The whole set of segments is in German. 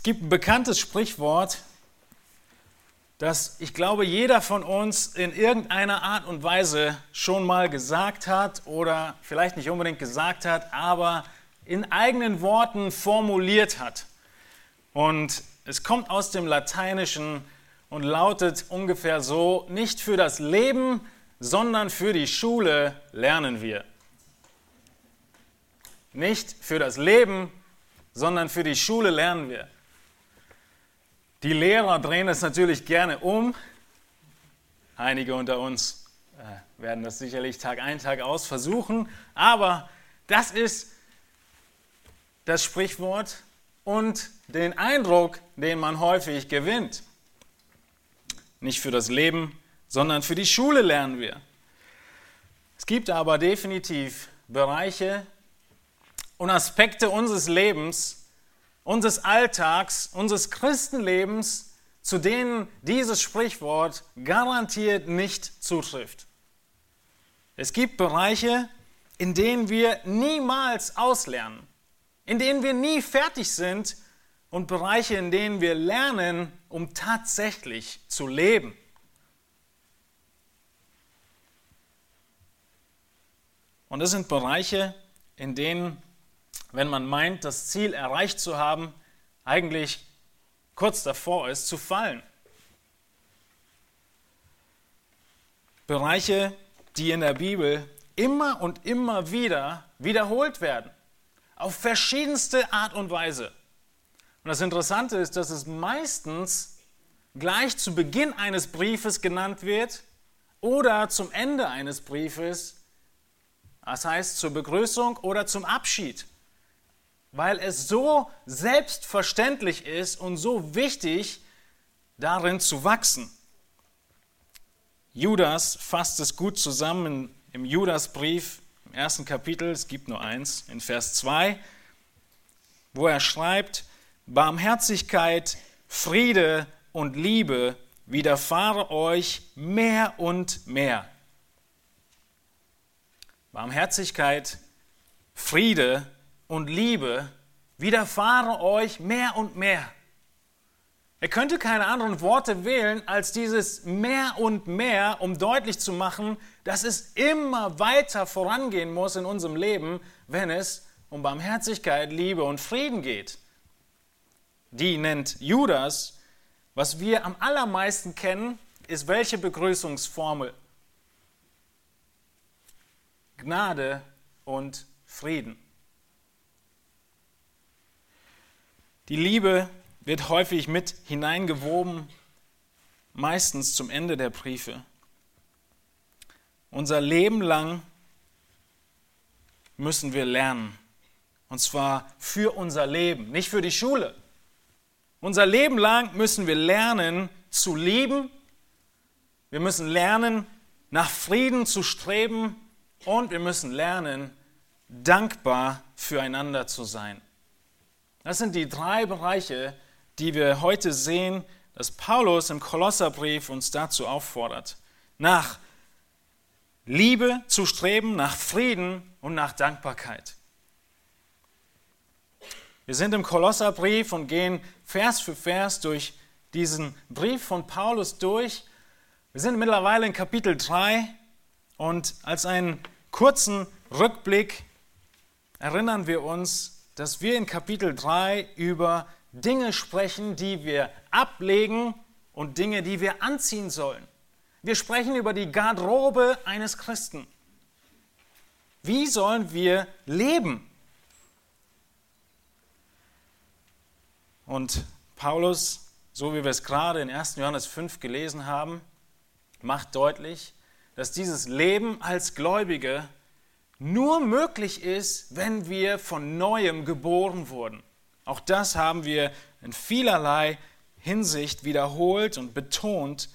Es gibt ein bekanntes Sprichwort, das ich glaube, jeder von uns in irgendeiner Art und Weise schon mal gesagt hat oder vielleicht nicht unbedingt gesagt hat, aber in eigenen Worten formuliert hat. Und es kommt aus dem Lateinischen und lautet ungefähr so, nicht für das Leben, sondern für die Schule lernen wir. Nicht für das Leben, sondern für die Schule lernen wir. Die Lehrer drehen es natürlich gerne um. Einige unter uns äh, werden das sicherlich Tag ein, Tag aus versuchen. Aber das ist das Sprichwort und den Eindruck, den man häufig gewinnt. Nicht für das Leben, sondern für die Schule lernen wir. Es gibt aber definitiv Bereiche und Aspekte unseres Lebens, unseres Alltags, unseres Christenlebens, zu denen dieses Sprichwort garantiert nicht zutrifft. Es gibt Bereiche, in denen wir niemals auslernen, in denen wir nie fertig sind und Bereiche, in denen wir lernen, um tatsächlich zu leben. Und es sind Bereiche, in denen wenn man meint, das Ziel erreicht zu haben, eigentlich kurz davor ist zu fallen. Bereiche, die in der Bibel immer und immer wieder wiederholt werden, auf verschiedenste Art und Weise. Und das Interessante ist, dass es meistens gleich zu Beginn eines Briefes genannt wird oder zum Ende eines Briefes, das heißt zur Begrüßung oder zum Abschied weil es so selbstverständlich ist und so wichtig, darin zu wachsen. Judas fasst es gut zusammen im Judasbrief im ersten Kapitel, es gibt nur eins, in Vers 2, wo er schreibt, Barmherzigkeit, Friede und Liebe widerfahre euch mehr und mehr. Barmherzigkeit, Friede und Liebe widerfahre euch mehr und mehr. Er könnte keine anderen Worte wählen als dieses mehr und mehr, um deutlich zu machen, dass es immer weiter vorangehen muss in unserem Leben, wenn es um Barmherzigkeit, Liebe und Frieden geht. Die nennt Judas. Was wir am allermeisten kennen, ist welche Begrüßungsformel? Gnade und Frieden. Die Liebe wird häufig mit hineingewoben, meistens zum Ende der Briefe. Unser Leben lang müssen wir lernen. Und zwar für unser Leben, nicht für die Schule. Unser Leben lang müssen wir lernen zu lieben. Wir müssen lernen, nach Frieden zu streben. Und wir müssen lernen, dankbar füreinander zu sein. Das sind die drei Bereiche, die wir heute sehen, dass Paulus im Kolosserbrief uns dazu auffordert. Nach Liebe zu streben, nach Frieden und nach Dankbarkeit. Wir sind im Kolosserbrief und gehen Vers für Vers durch diesen Brief von Paulus durch. Wir sind mittlerweile in Kapitel 3 und als einen kurzen Rückblick erinnern wir uns dass wir in Kapitel 3 über Dinge sprechen, die wir ablegen und Dinge, die wir anziehen sollen. Wir sprechen über die Garderobe eines Christen. Wie sollen wir leben? Und Paulus, so wie wir es gerade in 1. Johannes 5 gelesen haben, macht deutlich, dass dieses Leben als Gläubige nur möglich ist, wenn wir von neuem geboren wurden. Auch das haben wir in vielerlei Hinsicht wiederholt und betont,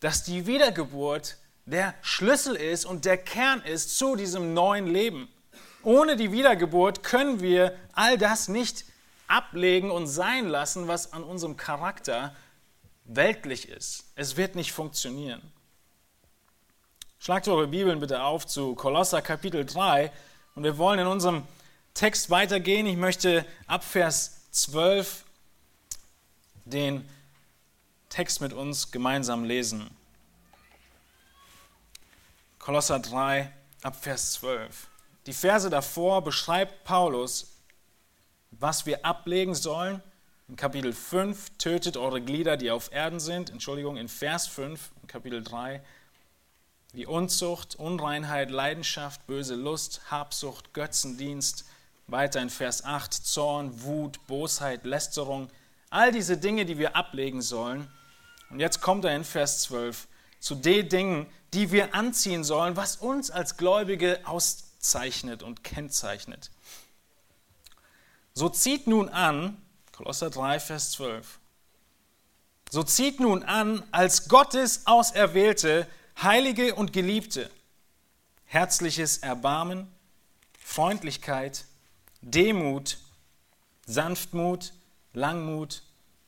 dass die Wiedergeburt der Schlüssel ist und der Kern ist zu diesem neuen Leben. Ohne die Wiedergeburt können wir all das nicht ablegen und sein lassen, was an unserem Charakter weltlich ist. Es wird nicht funktionieren. Schlagt eure Bibeln bitte auf zu Kolosser Kapitel 3 und wir wollen in unserem Text weitergehen. Ich möchte ab Vers 12 den Text mit uns gemeinsam lesen. Kolosser 3 ab Vers 12. Die Verse davor beschreibt Paulus, was wir ablegen sollen. In Kapitel 5, tötet eure Glieder, die auf Erden sind. Entschuldigung, in Vers 5, in Kapitel 3, wie Unzucht, Unreinheit, Leidenschaft, böse Lust, Habsucht, Götzendienst. Weiter in Vers 8, Zorn, Wut, Bosheit, Lästerung. All diese Dinge, die wir ablegen sollen. Und jetzt kommt er in Vers 12 zu den Dingen, die wir anziehen sollen, was uns als Gläubige auszeichnet und kennzeichnet. So zieht nun an, Kolosser 3, Vers 12, so zieht nun an als Gottes Auserwählte, Heilige und Geliebte, herzliches Erbarmen, Freundlichkeit, Demut, Sanftmut, Langmut,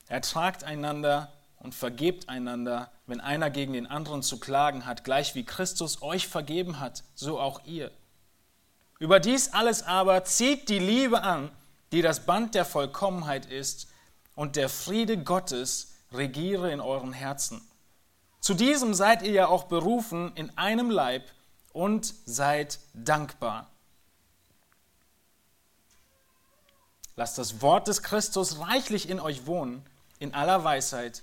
ertragt einander und vergebt einander, wenn einer gegen den anderen zu klagen hat, gleich wie Christus euch vergeben hat, so auch ihr. Über dies alles aber zieht die Liebe an, die das Band der Vollkommenheit ist, und der Friede Gottes regiere in euren Herzen. Zu diesem seid ihr ja auch berufen in einem Leib und seid dankbar. Lasst das Wort des Christus reichlich in euch wohnen, in aller Weisheit.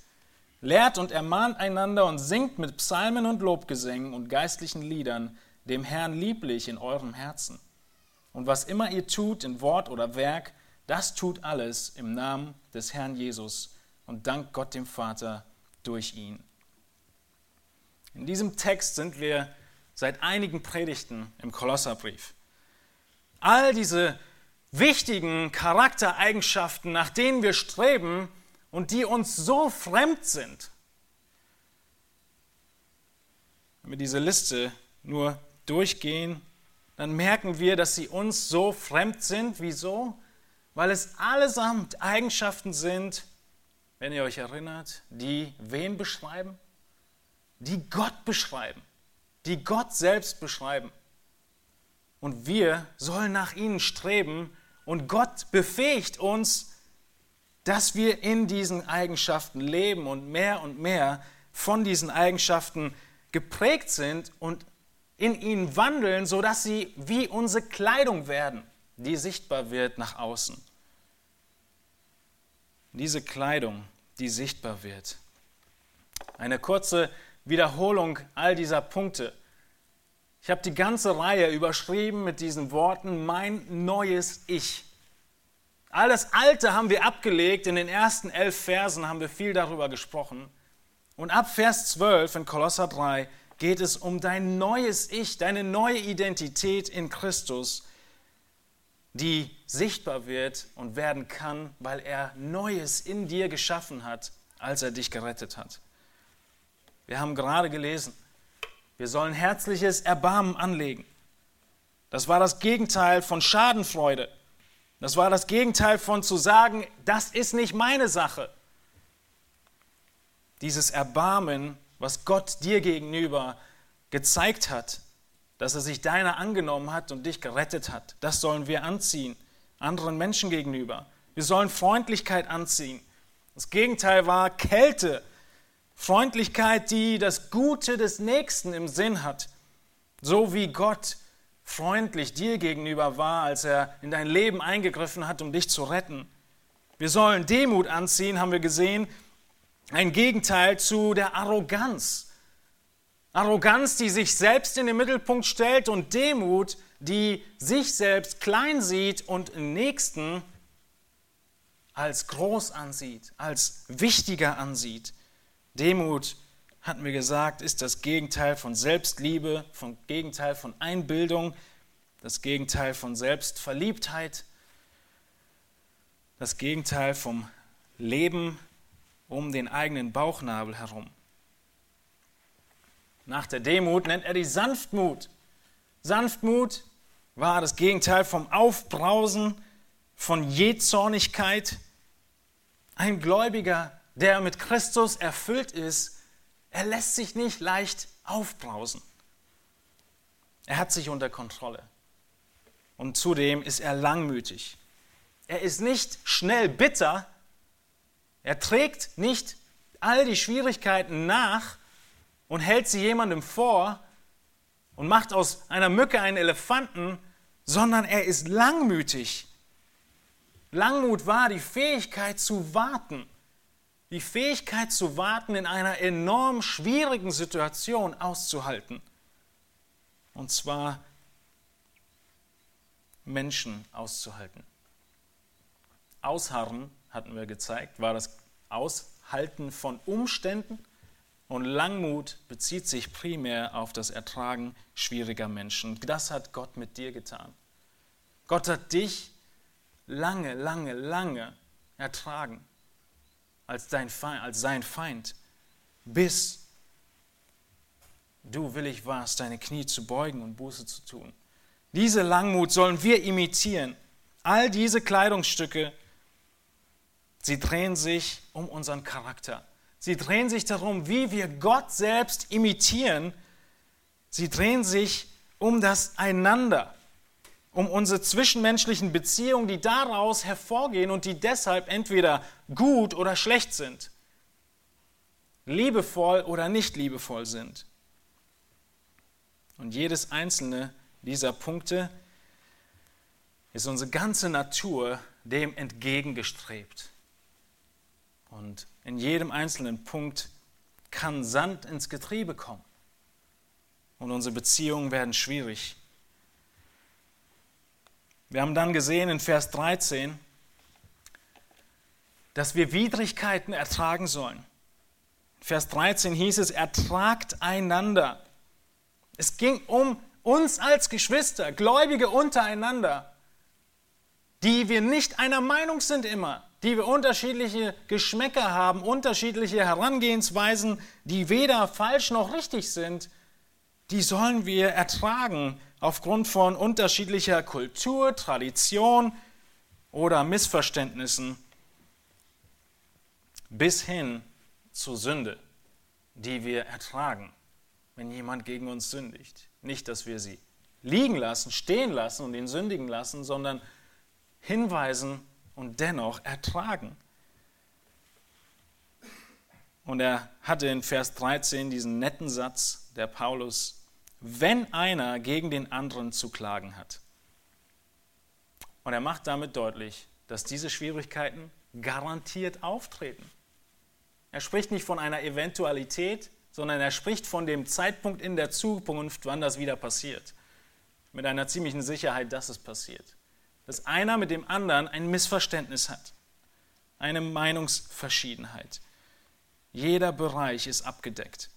Lehrt und ermahnt einander und singt mit Psalmen und Lobgesängen und geistlichen Liedern dem Herrn lieblich in eurem Herzen. Und was immer ihr tut in Wort oder Werk, das tut alles im Namen des Herrn Jesus und dank Gott dem Vater durch ihn. In diesem Text sind wir seit einigen Predigten im Kolosserbrief. All diese wichtigen Charaktereigenschaften, nach denen wir streben und die uns so fremd sind. Wenn wir diese Liste nur durchgehen, dann merken wir, dass sie uns so fremd sind. Wieso? Weil es allesamt Eigenschaften sind, wenn ihr euch erinnert, die wen beschreiben? Die Gott beschreiben, die Gott selbst beschreiben. Und wir sollen nach ihnen streben und Gott befähigt uns, dass wir in diesen Eigenschaften leben und mehr und mehr von diesen Eigenschaften geprägt sind und in ihnen wandeln, sodass sie wie unsere Kleidung werden, die sichtbar wird nach außen. Diese Kleidung, die sichtbar wird. Eine kurze Wiederholung all dieser Punkte. Ich habe die ganze Reihe überschrieben mit diesen Worten, mein neues Ich. Alles Alte haben wir abgelegt, in den ersten elf Versen haben wir viel darüber gesprochen. Und ab Vers 12 in Kolosser 3 geht es um dein neues Ich, deine neue Identität in Christus, die sichtbar wird und werden kann, weil er Neues in dir geschaffen hat, als er dich gerettet hat. Wir haben gerade gelesen, wir sollen herzliches Erbarmen anlegen. Das war das Gegenteil von Schadenfreude. Das war das Gegenteil von zu sagen, das ist nicht meine Sache. Dieses Erbarmen, was Gott dir gegenüber gezeigt hat, dass er sich deiner angenommen hat und dich gerettet hat, das sollen wir anziehen, anderen Menschen gegenüber. Wir sollen Freundlichkeit anziehen. Das Gegenteil war Kälte, Freundlichkeit, die das Gute des Nächsten im Sinn hat, so wie Gott freundlich dir gegenüber war, als er in dein Leben eingegriffen hat, um dich zu retten. Wir sollen Demut anziehen, haben wir gesehen, ein Gegenteil zu der Arroganz. Arroganz, die sich selbst in den Mittelpunkt stellt und Demut, die sich selbst klein sieht und den Nächsten als groß ansieht, als wichtiger ansieht. Demut, hatten wir gesagt, ist das Gegenteil von Selbstliebe, vom Gegenteil von Einbildung, das Gegenteil von Selbstverliebtheit, das Gegenteil vom Leben um den eigenen Bauchnabel herum. Nach der Demut nennt er die Sanftmut. Sanftmut war das Gegenteil vom Aufbrausen, von Jähzornigkeit. Ein Gläubiger der mit Christus erfüllt ist, er lässt sich nicht leicht aufbrausen. Er hat sich unter Kontrolle. Und zudem ist er langmütig. er ist nicht schnell bitter, er trägt nicht all die Schwierigkeiten nach und hält sie jemandem vor und macht aus einer Mücke einen Elefanten, sondern er ist langmütig. Langmut war die Fähigkeit zu warten. Die Fähigkeit zu warten, in einer enorm schwierigen Situation auszuhalten. Und zwar Menschen auszuhalten. Ausharren, hatten wir gezeigt, war das Aushalten von Umständen und Langmut bezieht sich primär auf das Ertragen schwieriger Menschen. Das hat Gott mit dir getan. Gott hat dich lange, lange, lange ertragen als, dein Feind, als sein Feind, bis du willig warst, deine Knie zu beugen und Buße zu tun. Diese Langmut sollen wir imitieren. All diese Kleidungsstücke, sie drehen sich um unseren Charakter. Sie drehen sich darum, wie wir Gott selbst imitieren. Sie drehen sich um das Einander, um unsere zwischenmenschlichen Beziehungen, die daraus hervorgehen und die deshalb entweder gut oder schlecht sind, liebevoll oder nicht liebevoll sind. Und jedes einzelne dieser Punkte ist unsere ganze Natur dem entgegengestrebt. Und in jedem einzelnen Punkt kann Sand ins Getriebe kommen. Und unsere Beziehungen werden schwierig. Wir haben dann gesehen in Vers 13, dass wir Widrigkeiten ertragen sollen. Vers 13 hieß es, ertragt einander. Es ging um uns als Geschwister, Gläubige untereinander, die wir nicht einer Meinung sind immer, die wir unterschiedliche Geschmäcker haben, unterschiedliche Herangehensweisen, die weder falsch noch richtig sind, die sollen wir ertragen aufgrund von unterschiedlicher Kultur, Tradition oder Missverständnissen bis hin zur Sünde, die wir ertragen, wenn jemand gegen uns sündigt. Nicht, dass wir sie liegen lassen, stehen lassen und ihn sündigen lassen, sondern hinweisen und dennoch ertragen. Und er hatte in Vers 13 diesen netten Satz der Paulus, wenn einer gegen den anderen zu klagen hat. Und er macht damit deutlich, dass diese Schwierigkeiten garantiert auftreten. Er spricht nicht von einer Eventualität, sondern er spricht von dem Zeitpunkt in der Zukunft, wann das wieder passiert. Mit einer ziemlichen Sicherheit, dass es passiert dass einer mit dem anderen ein Missverständnis hat, eine Meinungsverschiedenheit. Jeder Bereich ist abgedeckt.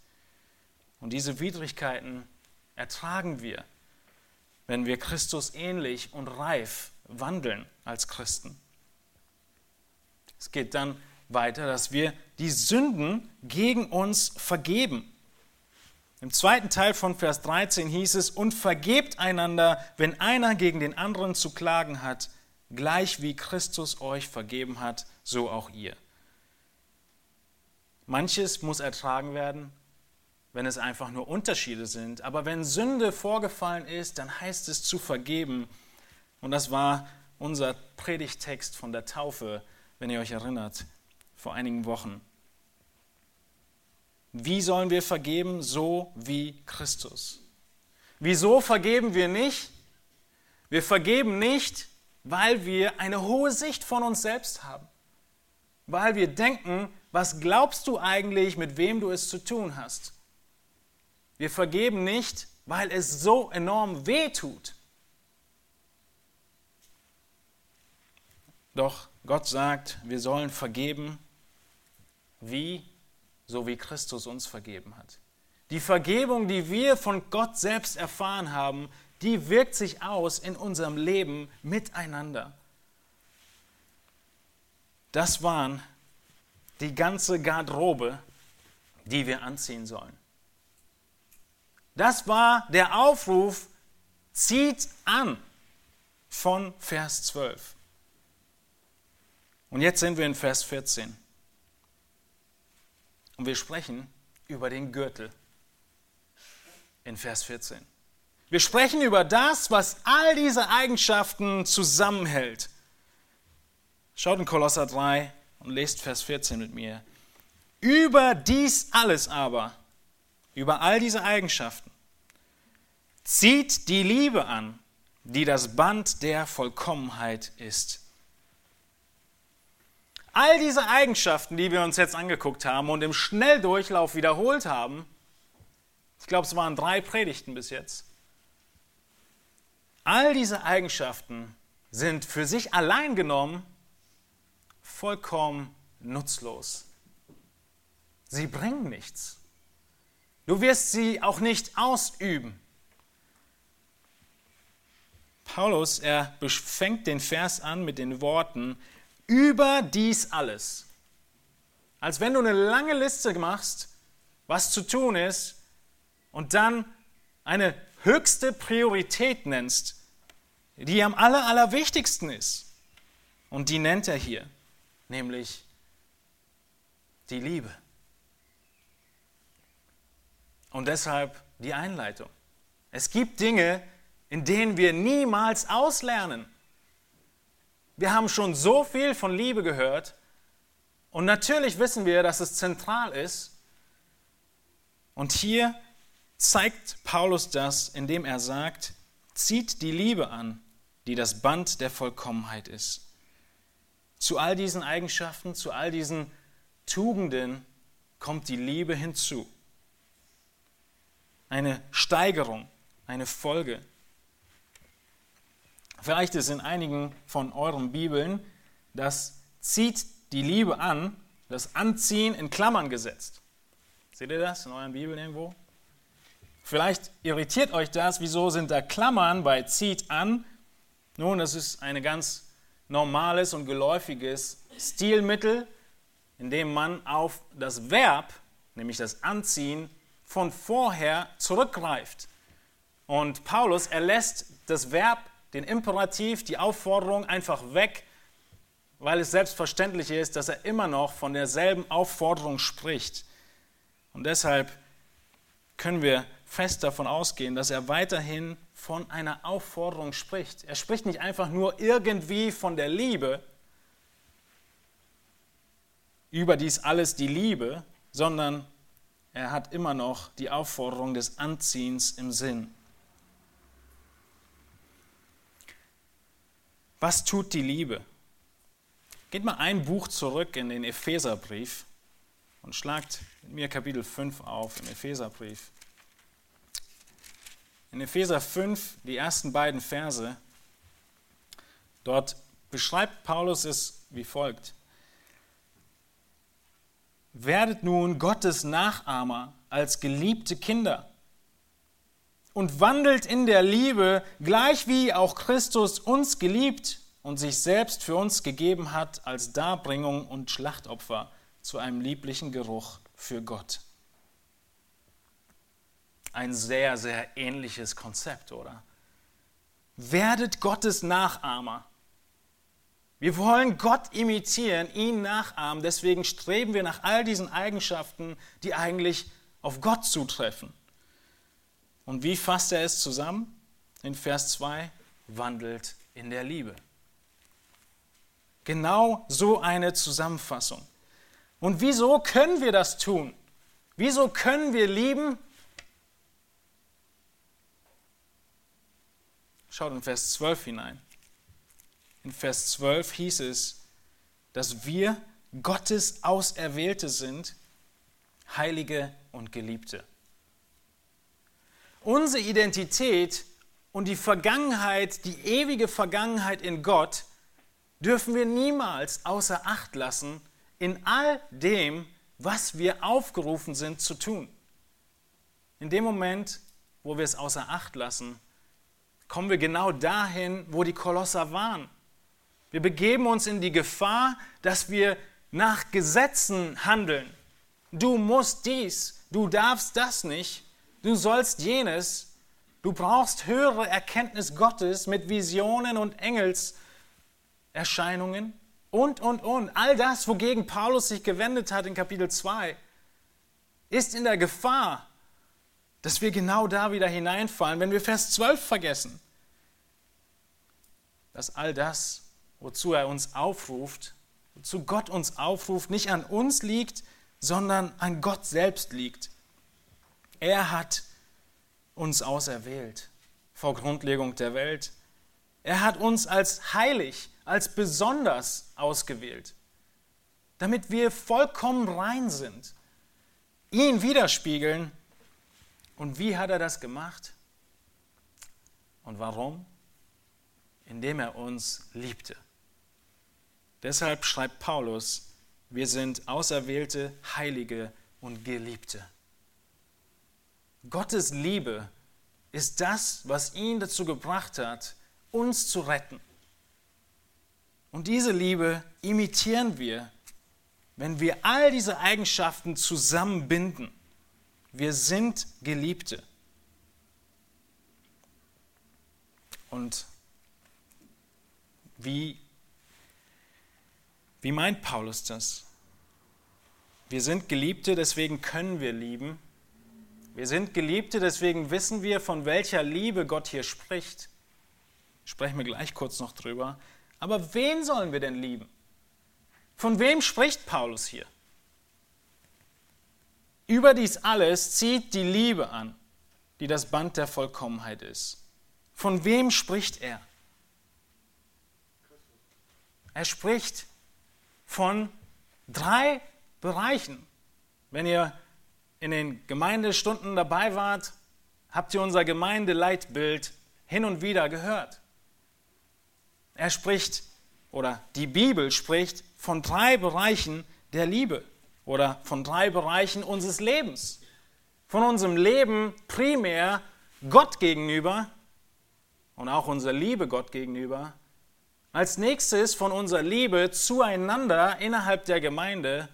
Und diese Widrigkeiten ertragen wir, wenn wir Christus ähnlich und reif wandeln als Christen. Es geht dann weiter, dass wir die Sünden gegen uns vergeben. Im zweiten Teil von Vers 13 hieß es, und vergebt einander, wenn einer gegen den anderen zu klagen hat, gleich wie Christus euch vergeben hat, so auch ihr. Manches muss ertragen werden, wenn es einfach nur Unterschiede sind. Aber wenn Sünde vorgefallen ist, dann heißt es zu vergeben. Und das war unser Predigtext von der Taufe, wenn ihr euch erinnert, vor einigen Wochen. Wie sollen wir vergeben? So wie Christus. Wieso vergeben wir nicht? Wir vergeben nicht, weil wir eine hohe Sicht von uns selbst haben. Weil wir denken, was glaubst du eigentlich, mit wem du es zu tun hast? Wir vergeben nicht, weil es so enorm weh tut. Doch Gott sagt, wir sollen vergeben, wie so wie Christus uns vergeben hat. Die Vergebung, die wir von Gott selbst erfahren haben, die wirkt sich aus in unserem Leben miteinander. Das waren die ganze Garderobe, die wir anziehen sollen. Das war der Aufruf, zieht an von Vers 12. Und jetzt sind wir in Vers 14. Und wir sprechen über den Gürtel in Vers 14. Wir sprechen über das, was all diese Eigenschaften zusammenhält. Schaut in Kolosser 3 und lest Vers 14 mit mir. Über dies alles aber, über all diese Eigenschaften, zieht die Liebe an, die das Band der Vollkommenheit ist. All diese Eigenschaften, die wir uns jetzt angeguckt haben und im Schnelldurchlauf wiederholt haben, ich glaube, es waren drei Predigten bis jetzt, all diese Eigenschaften sind für sich allein genommen vollkommen nutzlos. Sie bringen nichts. Du wirst sie auch nicht ausüben. Paulus, er fängt den Vers an mit den Worten, über dies alles. Als wenn du eine lange Liste machst, was zu tun ist, und dann eine höchste Priorität nennst, die am aller, allerwichtigsten ist. Und die nennt er hier, nämlich die Liebe. Und deshalb die Einleitung. Es gibt Dinge, in denen wir niemals auslernen. Wir haben schon so viel von Liebe gehört und natürlich wissen wir, dass es zentral ist. Und hier zeigt Paulus das, indem er sagt, zieht die Liebe an, die das Band der Vollkommenheit ist. Zu all diesen Eigenschaften, zu all diesen Tugenden kommt die Liebe hinzu. Eine Steigerung, eine Folge. Vielleicht ist in einigen von euren Bibeln das zieht die Liebe an, das Anziehen in Klammern gesetzt. Seht ihr das in euren Bibeln irgendwo? Vielleicht irritiert euch das, wieso sind da Klammern bei zieht an? Nun, das ist ein ganz normales und geläufiges Stilmittel, in dem man auf das Verb, nämlich das Anziehen, von vorher zurückgreift. Und Paulus, er lässt das Verb den Imperativ, die Aufforderung einfach weg, weil es selbstverständlich ist, dass er immer noch von derselben Aufforderung spricht. Und deshalb können wir fest davon ausgehen, dass er weiterhin von einer Aufforderung spricht. Er spricht nicht einfach nur irgendwie von der Liebe, über dies alles die Liebe, sondern er hat immer noch die Aufforderung des Anziehens im Sinn. Was tut die Liebe? Geht mal ein Buch zurück in den Epheserbrief und schlagt mit mir Kapitel 5 auf im Epheserbrief. In Epheser 5, die ersten beiden Verse, dort beschreibt Paulus es wie folgt. Werdet nun Gottes Nachahmer als geliebte Kinder und wandelt in der Liebe, gleich wie auch Christus uns geliebt und sich selbst für uns gegeben hat als Darbringung und Schlachtopfer zu einem lieblichen Geruch für Gott. Ein sehr, sehr ähnliches Konzept, oder? Werdet Gottes Nachahmer. Wir wollen Gott imitieren, ihn nachahmen, deswegen streben wir nach all diesen Eigenschaften, die eigentlich auf Gott zutreffen. Und wie fasst er es zusammen? In Vers 2, wandelt in der Liebe. Genau so eine Zusammenfassung. Und wieso können wir das tun? Wieso können wir lieben? Schaut in Vers 12 hinein. In Vers 12 hieß es, dass wir Gottes Auserwählte sind, Heilige und Geliebte. Unsere Identität und die Vergangenheit, die ewige Vergangenheit in Gott, dürfen wir niemals außer Acht lassen in all dem, was wir aufgerufen sind zu tun. In dem Moment, wo wir es außer Acht lassen, kommen wir genau dahin, wo die Kolosser waren. Wir begeben uns in die Gefahr, dass wir nach Gesetzen handeln. Du musst dies, du darfst das nicht, du sollst jenes. Du brauchst höhere Erkenntnis Gottes mit Visionen und Engelserscheinungen und, und, und. All das, wogegen Paulus sich gewendet hat in Kapitel 2, ist in der Gefahr, dass wir genau da wieder hineinfallen, wenn wir Vers 12 vergessen. Dass all das wozu er uns aufruft, wozu Gott uns aufruft, nicht an uns liegt, sondern an Gott selbst liegt. Er hat uns auserwählt vor Grundlegung der Welt. Er hat uns als heilig, als besonders ausgewählt, damit wir vollkommen rein sind, ihn widerspiegeln. Und wie hat er das gemacht? Und warum? Indem er uns liebte. Deshalb schreibt Paulus, wir sind auserwählte, heilige und Geliebte. Gottes Liebe ist das, was ihn dazu gebracht hat, uns zu retten. Und diese Liebe imitieren wir, wenn wir all diese Eigenschaften zusammenbinden. Wir sind Geliebte. Und wie, wie meint Paulus das? Wir sind Geliebte, deswegen können wir lieben. Wir sind Geliebte, deswegen wissen wir, von welcher Liebe Gott hier spricht. Sprechen wir gleich kurz noch drüber. Aber wen sollen wir denn lieben? Von wem spricht Paulus hier? Über dies alles zieht die Liebe an, die das Band der Vollkommenheit ist. Von wem spricht er? Er spricht von drei Bereichen. Wenn ihr in den Gemeindestunden dabei wart, habt ihr unser Gemeindeleitbild hin und wieder gehört. Er spricht, oder die Bibel spricht, von drei Bereichen der Liebe oder von drei Bereichen unseres Lebens. Von unserem Leben primär Gott gegenüber und auch unserer Liebe Gott gegenüber. Als nächstes von unserer Liebe zueinander innerhalb der Gemeinde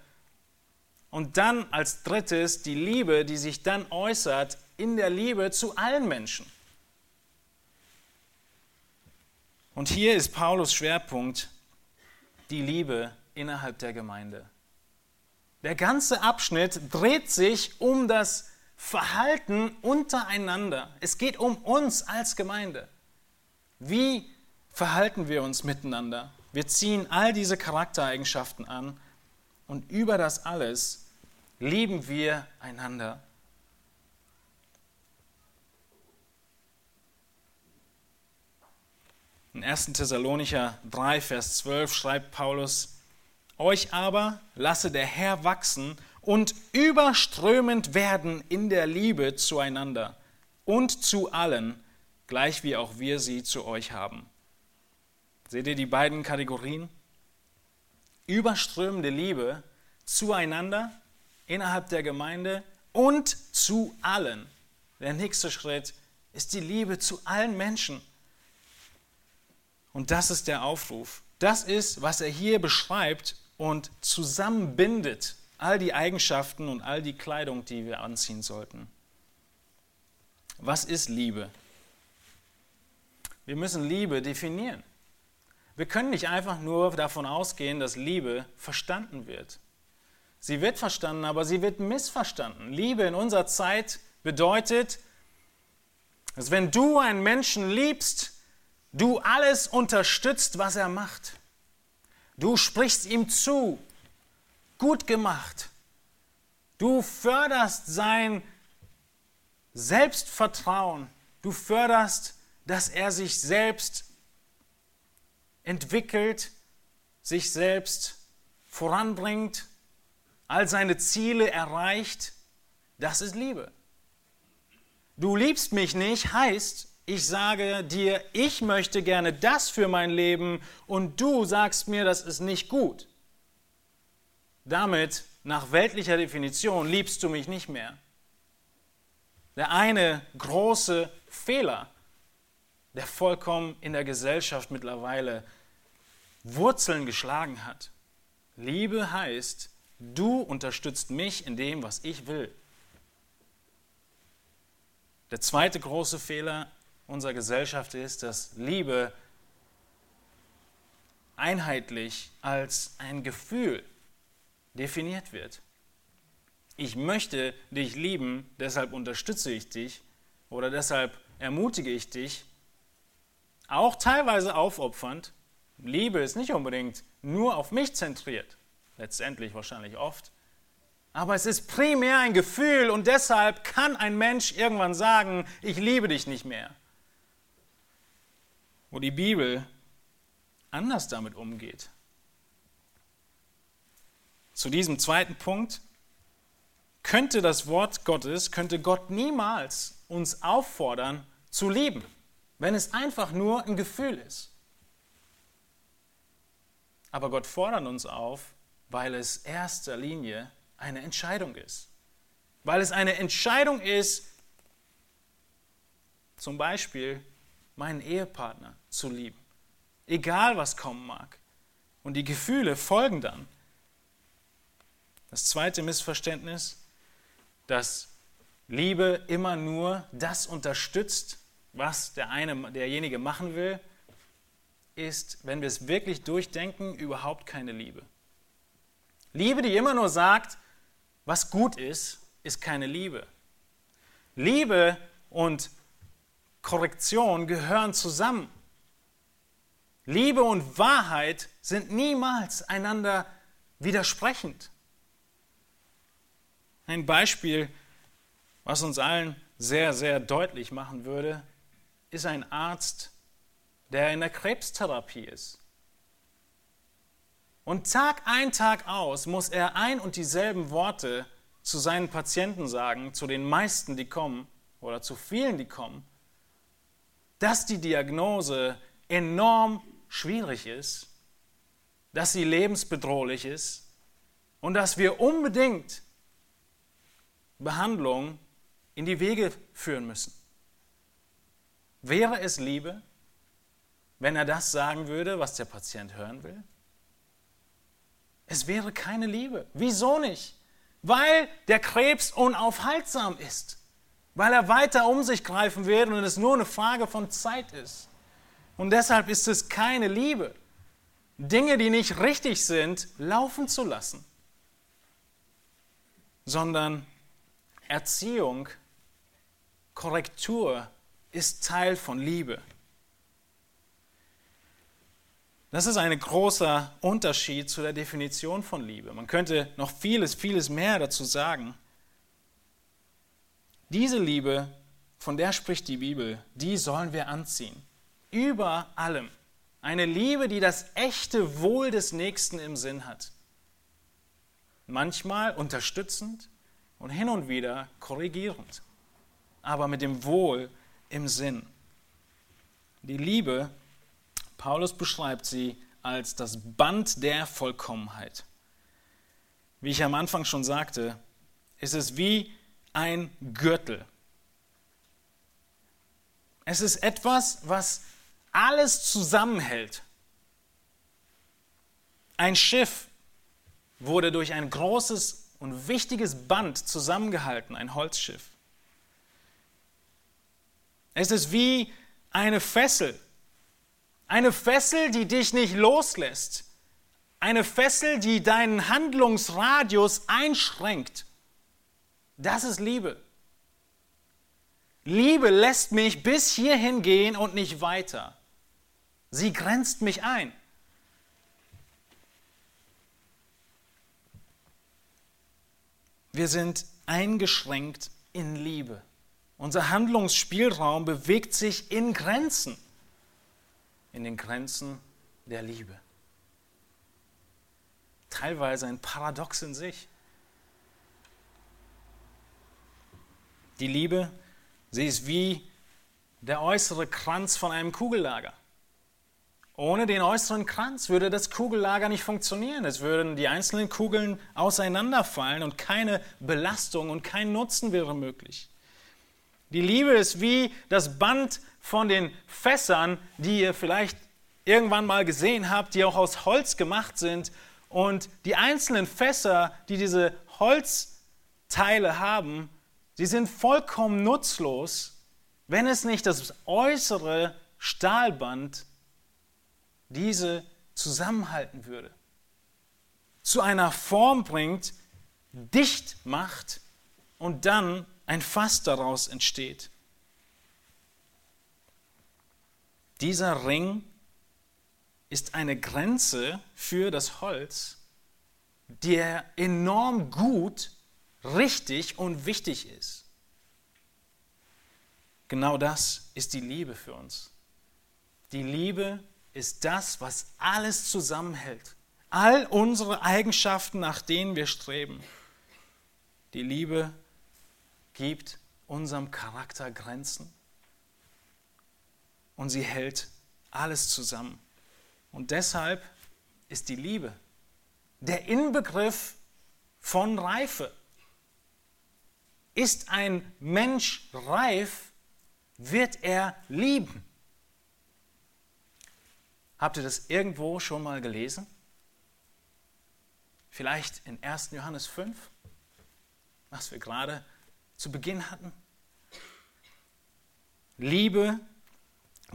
und dann als drittes die Liebe, die sich dann äußert in der Liebe zu allen Menschen. Und hier ist Paulus Schwerpunkt die Liebe innerhalb der Gemeinde. Der ganze Abschnitt dreht sich um das Verhalten untereinander. Es geht um uns als Gemeinde. Wie verhalten wir uns miteinander? Wir ziehen all diese Charaktereigenschaften an und über das alles lieben wir einander. In 1. Thessalonicher 3, Vers 12 schreibt Paulus, Euch aber lasse der Herr wachsen und überströmend werden in der Liebe zueinander und zu allen, gleich wie auch wir sie zu euch haben. Seht ihr die beiden Kategorien? überströmende Liebe zueinander, innerhalb der Gemeinde und zu allen. Der nächste Schritt ist die Liebe zu allen Menschen. Und das ist der Aufruf. Das ist, was er hier beschreibt und zusammenbindet all die Eigenschaften und all die Kleidung, die wir anziehen sollten. Was ist Liebe? Wir müssen Liebe definieren. Wir können nicht einfach nur davon ausgehen, dass Liebe verstanden wird. Sie wird verstanden, aber sie wird missverstanden. Liebe in unserer Zeit bedeutet, dass wenn du einen Menschen liebst, du alles unterstützt, was er macht. Du sprichst ihm zu, gut gemacht. Du förderst sein Selbstvertrauen. Du förderst, dass er sich selbst entwickelt, sich selbst voranbringt, all seine Ziele erreicht, das ist Liebe. Du liebst mich nicht heißt, ich sage dir, ich möchte gerne das für mein Leben und du sagst mir, das ist nicht gut. Damit, nach weltlicher Definition, liebst du mich nicht mehr. Der eine große Fehler, der vollkommen in der Gesellschaft mittlerweile Wurzeln geschlagen hat. Liebe heißt, du unterstützt mich in dem, was ich will. Der zweite große Fehler unserer Gesellschaft ist, dass Liebe einheitlich als ein Gefühl definiert wird. Ich möchte dich lieben, deshalb unterstütze ich dich oder deshalb ermutige ich dich, auch teilweise aufopfernd, Liebe ist nicht unbedingt nur auf mich zentriert, letztendlich wahrscheinlich oft, aber es ist primär ein Gefühl und deshalb kann ein Mensch irgendwann sagen, ich liebe dich nicht mehr. Wo die Bibel anders damit umgeht. Zu diesem zweiten Punkt. Könnte das Wort Gottes, könnte Gott niemals uns auffordern zu lieben, wenn es einfach nur ein Gefühl ist. Aber Gott fordert uns auf, weil es erster Linie eine Entscheidung ist. Weil es eine Entscheidung ist, zum Beispiel meinen Ehepartner zu lieben, egal was kommen mag. Und die Gefühle folgen dann. Das zweite Missverständnis, dass Liebe immer nur das unterstützt, was der eine, derjenige machen will, ist, wenn wir es wirklich durchdenken, überhaupt keine Liebe. Liebe, die immer nur sagt, was gut ist, ist keine Liebe. Liebe und Korrektion gehören zusammen. Liebe und Wahrheit sind niemals einander widersprechend. Ein Beispiel, was uns allen sehr, sehr deutlich machen würde, ist ein Arzt, der in der Krebstherapie ist. Und Tag ein, Tag aus muss er ein und dieselben Worte zu seinen Patienten sagen, zu den meisten, die kommen, oder zu vielen, die kommen, dass die Diagnose enorm schwierig ist, dass sie lebensbedrohlich ist und dass wir unbedingt Behandlung in die Wege führen müssen. Wäre es Liebe, wenn er das sagen würde, was der Patient hören will? Es wäre keine Liebe. Wieso nicht? Weil der Krebs unaufhaltsam ist. Weil er weiter um sich greifen wird und es nur eine Frage von Zeit ist. Und deshalb ist es keine Liebe, Dinge, die nicht richtig sind, laufen zu lassen, sondern Erziehung, Korrektur ist Teil von Liebe. Das ist ein großer Unterschied zu der Definition von Liebe. Man könnte noch vieles, vieles mehr dazu sagen. Diese Liebe, von der spricht die Bibel, die sollen wir anziehen. Über allem. Eine Liebe, die das echte Wohl des Nächsten im Sinn hat. Manchmal unterstützend und hin und wieder korrigierend, aber mit dem Wohl im Sinn. Die Liebe Paulus beschreibt sie als das Band der Vollkommenheit. Wie ich am Anfang schon sagte, ist es wie ein Gürtel. Es ist etwas, was alles zusammenhält. Ein Schiff wurde durch ein großes und wichtiges Band zusammengehalten, ein Holzschiff. Es ist wie eine Fessel, eine Fessel, die dich nicht loslässt. Eine Fessel, die deinen Handlungsradius einschränkt. Das ist Liebe. Liebe lässt mich bis hierhin gehen und nicht weiter. Sie grenzt mich ein. Wir sind eingeschränkt in Liebe. Unser Handlungsspielraum bewegt sich in Grenzen in den Grenzen der Liebe. Teilweise ein Paradox in sich. Die Liebe, sie ist wie der äußere Kranz von einem Kugellager. Ohne den äußeren Kranz würde das Kugellager nicht funktionieren. Es würden die einzelnen Kugeln auseinanderfallen und keine Belastung und kein Nutzen wäre möglich. Die Liebe ist wie das Band von den Fässern, die ihr vielleicht irgendwann mal gesehen habt, die auch aus Holz gemacht sind. Und die einzelnen Fässer, die diese Holzteile haben, sie sind vollkommen nutzlos, wenn es nicht das äußere Stahlband diese zusammenhalten würde. Zu einer Form bringt, dicht macht und dann ein Fass daraus entsteht. Dieser Ring ist eine Grenze für das Holz, der enorm gut, richtig und wichtig ist. Genau das ist die Liebe für uns. Die Liebe ist das, was alles zusammenhält. All unsere Eigenschaften, nach denen wir streben. Die Liebe gibt unserem Charakter Grenzen und sie hält alles zusammen. Und deshalb ist die Liebe der Inbegriff von Reife. Ist ein Mensch reif, wird er lieben. Habt ihr das irgendwo schon mal gelesen? Vielleicht in 1. Johannes 5, was wir gerade zu Beginn hatten? Liebe,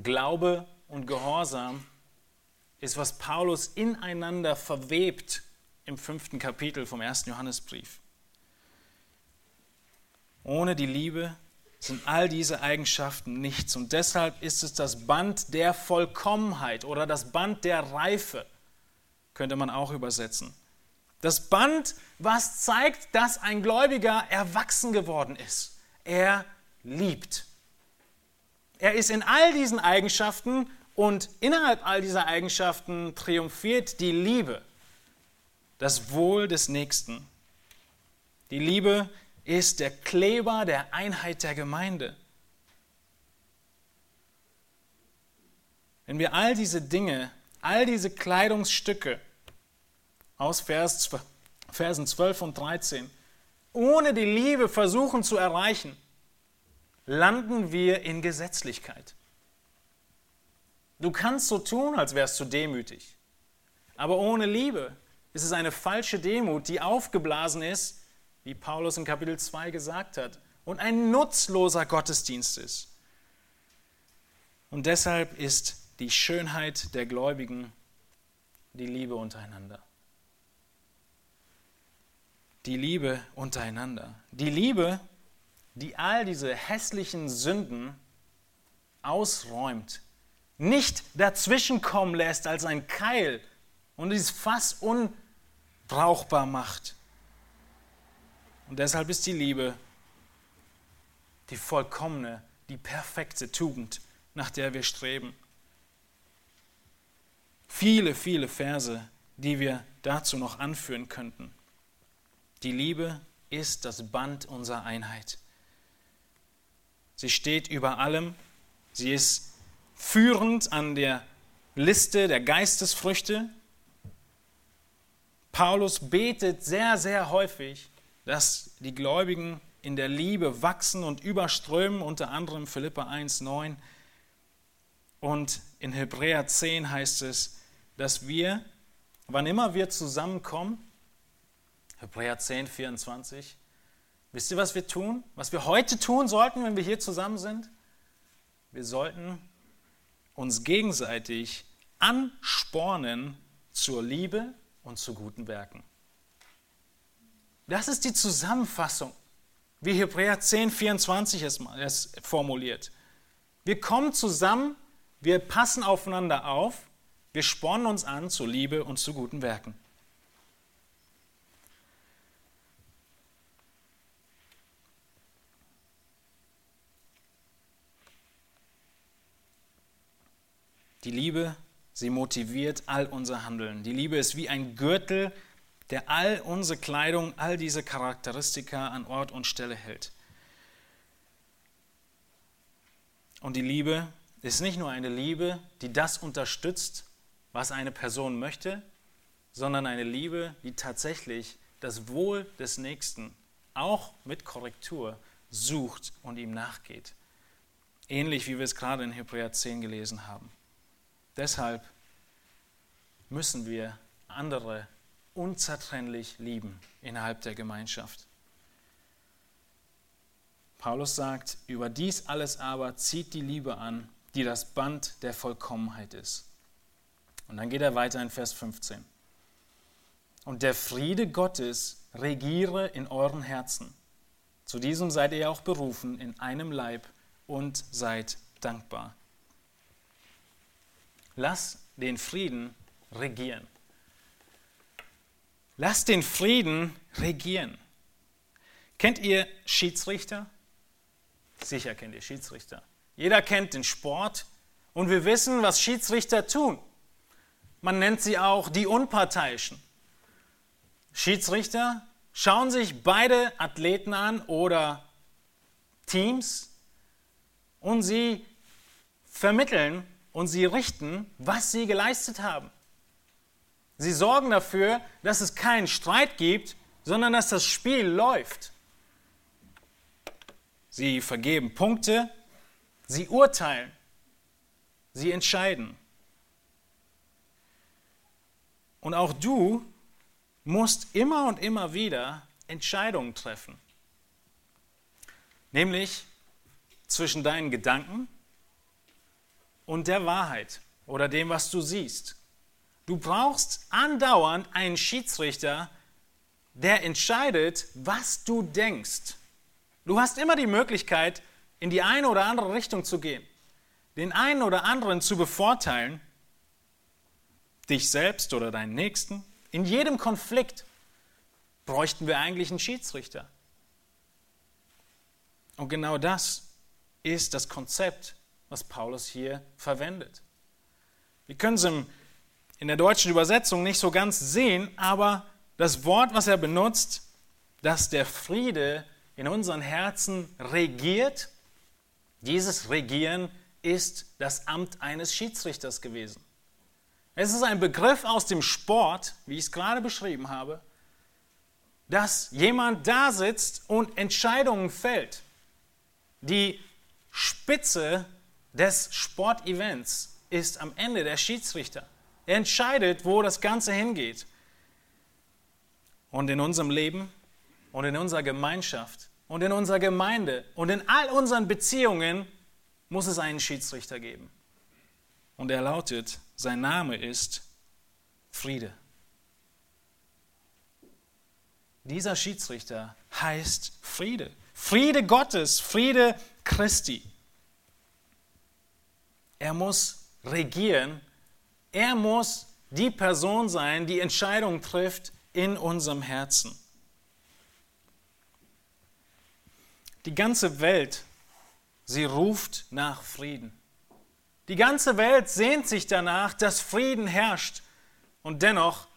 Glaube und Gehorsam ist, was Paulus ineinander verwebt im fünften Kapitel vom ersten Johannesbrief. Ohne die Liebe sind all diese Eigenschaften nichts. Und deshalb ist es das Band der Vollkommenheit oder das Band der Reife, könnte man auch übersetzen. Das Band, was zeigt, dass ein Gläubiger erwachsen geworden ist. Er liebt. Er ist in all diesen Eigenschaften und innerhalb all dieser Eigenschaften triumphiert die Liebe, das Wohl des Nächsten. Die Liebe ist der Kleber der Einheit der Gemeinde. Wenn wir all diese Dinge, all diese Kleidungsstücke aus Vers, Versen 12 und 13 ohne die Liebe versuchen zu erreichen, landen wir in Gesetzlichkeit. Du kannst so tun, als wärst du demütig. Aber ohne Liebe ist es eine falsche Demut, die aufgeblasen ist, wie Paulus in Kapitel 2 gesagt hat, und ein nutzloser Gottesdienst ist. Und deshalb ist die Schönheit der Gläubigen die Liebe untereinander. Die Liebe untereinander. Die Liebe, die all diese hässlichen Sünden ausräumt nicht dazwischenkommen lässt als ein Keil und dieses Fass unbrauchbar macht. Und deshalb ist die Liebe die vollkommene, die perfekte Tugend, nach der wir streben. Viele, viele Verse, die wir dazu noch anführen könnten. Die Liebe ist das Band unserer Einheit. Sie steht über allem. Sie ist führend an der Liste der Geistesfrüchte. Paulus betet sehr, sehr häufig, dass die Gläubigen in der Liebe wachsen und überströmen, unter anderem Philippa 1,9. Und in Hebräer 10 heißt es, dass wir, wann immer wir zusammenkommen, Hebräer 10, 24, wisst ihr, was wir tun? Was wir heute tun sollten, wenn wir hier zusammen sind? Wir sollten uns gegenseitig anspornen zur Liebe und zu guten Werken. Das ist die Zusammenfassung, wie Hebräer 10, 24 es formuliert. Wir kommen zusammen, wir passen aufeinander auf, wir spornen uns an zur Liebe und zu guten Werken. Die Liebe, sie motiviert all unser Handeln. Die Liebe ist wie ein Gürtel, der all unsere Kleidung, all diese Charakteristika an Ort und Stelle hält. Und die Liebe ist nicht nur eine Liebe, die das unterstützt, was eine Person möchte, sondern eine Liebe, die tatsächlich das Wohl des Nächsten auch mit Korrektur sucht und ihm nachgeht. Ähnlich wie wir es gerade in Hebräer 10 gelesen haben. Deshalb müssen wir andere unzertrennlich lieben innerhalb der Gemeinschaft. Paulus sagt, über dies alles aber zieht die Liebe an, die das Band der Vollkommenheit ist. Und dann geht er weiter in Vers 15. Und der Friede Gottes regiere in euren Herzen. Zu diesem seid ihr auch berufen in einem Leib und seid dankbar. Lass den Frieden regieren. Lasst den Frieden regieren. Kennt ihr Schiedsrichter? Sicher kennt ihr Schiedsrichter. Jeder kennt den Sport und wir wissen, was Schiedsrichter tun. Man nennt sie auch die Unparteiischen. Schiedsrichter schauen sich beide Athleten an oder Teams und sie vermitteln und sie richten, was sie geleistet haben. Sie sorgen dafür, dass es keinen Streit gibt, sondern dass das Spiel läuft. Sie vergeben Punkte, sie urteilen, sie entscheiden. Und auch du musst immer und immer wieder Entscheidungen treffen. Nämlich zwischen deinen Gedanken und der Wahrheit oder dem, was du siehst. Du brauchst andauernd einen Schiedsrichter, der entscheidet, was du denkst. Du hast immer die Möglichkeit, in die eine oder andere Richtung zu gehen, den einen oder anderen zu bevorteilen, dich selbst oder deinen Nächsten. In jedem Konflikt bräuchten wir eigentlich einen Schiedsrichter. Und genau das ist das Konzept, was Paulus hier verwendet. Wir können es in der deutschen Übersetzung nicht so ganz sehen, aber das Wort, was er benutzt, dass der Friede in unseren Herzen regiert, dieses Regieren ist das Amt eines Schiedsrichters gewesen. Es ist ein Begriff aus dem Sport, wie ich es gerade beschrieben habe, dass jemand da sitzt und Entscheidungen fällt. Die Spitze des Sportevents ist am Ende der Schiedsrichter. Er entscheidet, wo das Ganze hingeht. Und in unserem Leben und in unserer Gemeinschaft und in unserer Gemeinde und in all unseren Beziehungen muss es einen Schiedsrichter geben. Und er lautet, sein Name ist Friede. Dieser Schiedsrichter heißt Friede. Friede Gottes, Friede Christi. Er muss regieren er muss die Person sein, die Entscheidungen trifft in unserem Herzen. Die ganze Welt, sie ruft nach Frieden. Die ganze Welt sehnt sich danach, dass Frieden herrscht. Und dennoch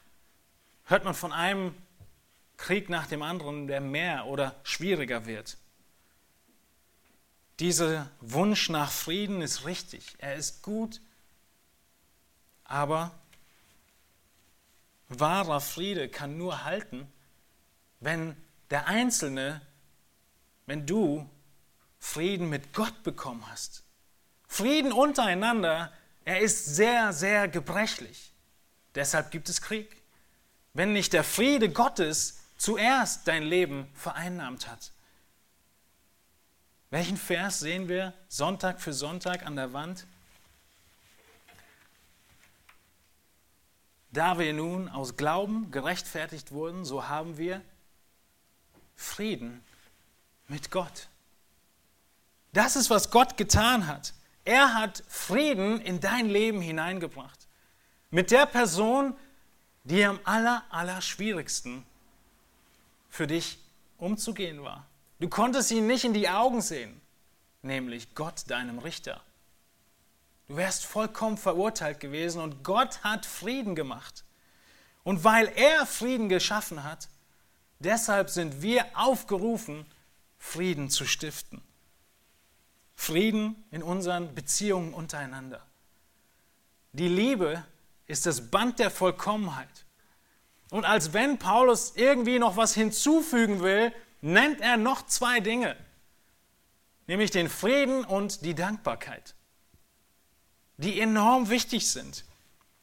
hört man von einem Krieg nach dem anderen, der mehr oder schwieriger wird. Dieser Wunsch nach Frieden ist richtig, er ist gut, aber wahrer Friede kann nur halten, wenn der Einzelne, wenn du Frieden mit Gott bekommen hast. Frieden untereinander, er ist sehr, sehr gebrechlich. Deshalb gibt es Krieg. Wenn nicht der Friede Gottes zuerst dein Leben vereinnahmt hat. Welchen Vers sehen wir Sonntag für Sonntag an der Wand? Da wir nun aus Glauben gerechtfertigt wurden, so haben wir Frieden mit Gott. Das ist, was Gott getan hat. Er hat Frieden in dein Leben hineingebracht. Mit der Person, die am aller, aller schwierigsten für dich umzugehen war. Du konntest ihn nicht in die Augen sehen, nämlich Gott, deinem Richter. Du wärst vollkommen verurteilt gewesen und Gott hat Frieden gemacht. Und weil er Frieden geschaffen hat, deshalb sind wir aufgerufen, Frieden zu stiften. Frieden in unseren Beziehungen untereinander. Die Liebe ist das Band der Vollkommenheit. Und als wenn Paulus irgendwie noch was hinzufügen will, nennt er noch zwei Dinge, nämlich den Frieden und die Dankbarkeit die enorm wichtig sind.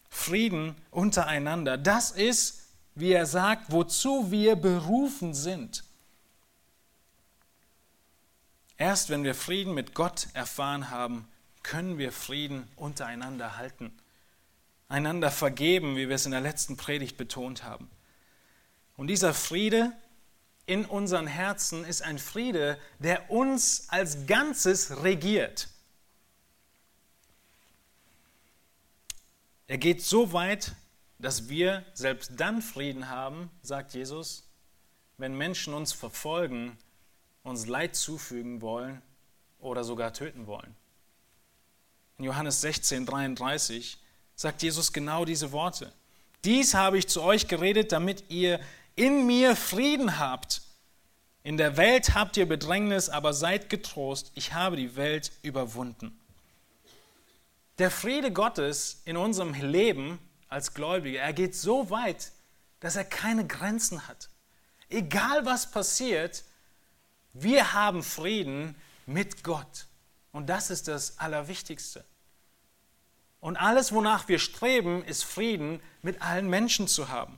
Frieden untereinander. Das ist, wie er sagt, wozu wir berufen sind. Erst wenn wir Frieden mit Gott erfahren haben, können wir Frieden untereinander halten. Einander vergeben, wie wir es in der letzten Predigt betont haben. Und dieser Friede in unseren Herzen ist ein Friede, der uns als Ganzes regiert. Er geht so weit, dass wir selbst dann Frieden haben, sagt Jesus, wenn Menschen uns verfolgen, uns Leid zufügen wollen oder sogar töten wollen. In Johannes 16, 33 sagt Jesus genau diese Worte. Dies habe ich zu euch geredet, damit ihr in mir Frieden habt. In der Welt habt ihr Bedrängnis, aber seid getrost, ich habe die Welt überwunden. Der Friede Gottes in unserem Leben als Gläubige, er geht so weit, dass er keine Grenzen hat. Egal was passiert, wir haben Frieden mit Gott. Und das ist das Allerwichtigste. Und alles, wonach wir streben, ist Frieden mit allen Menschen zu haben.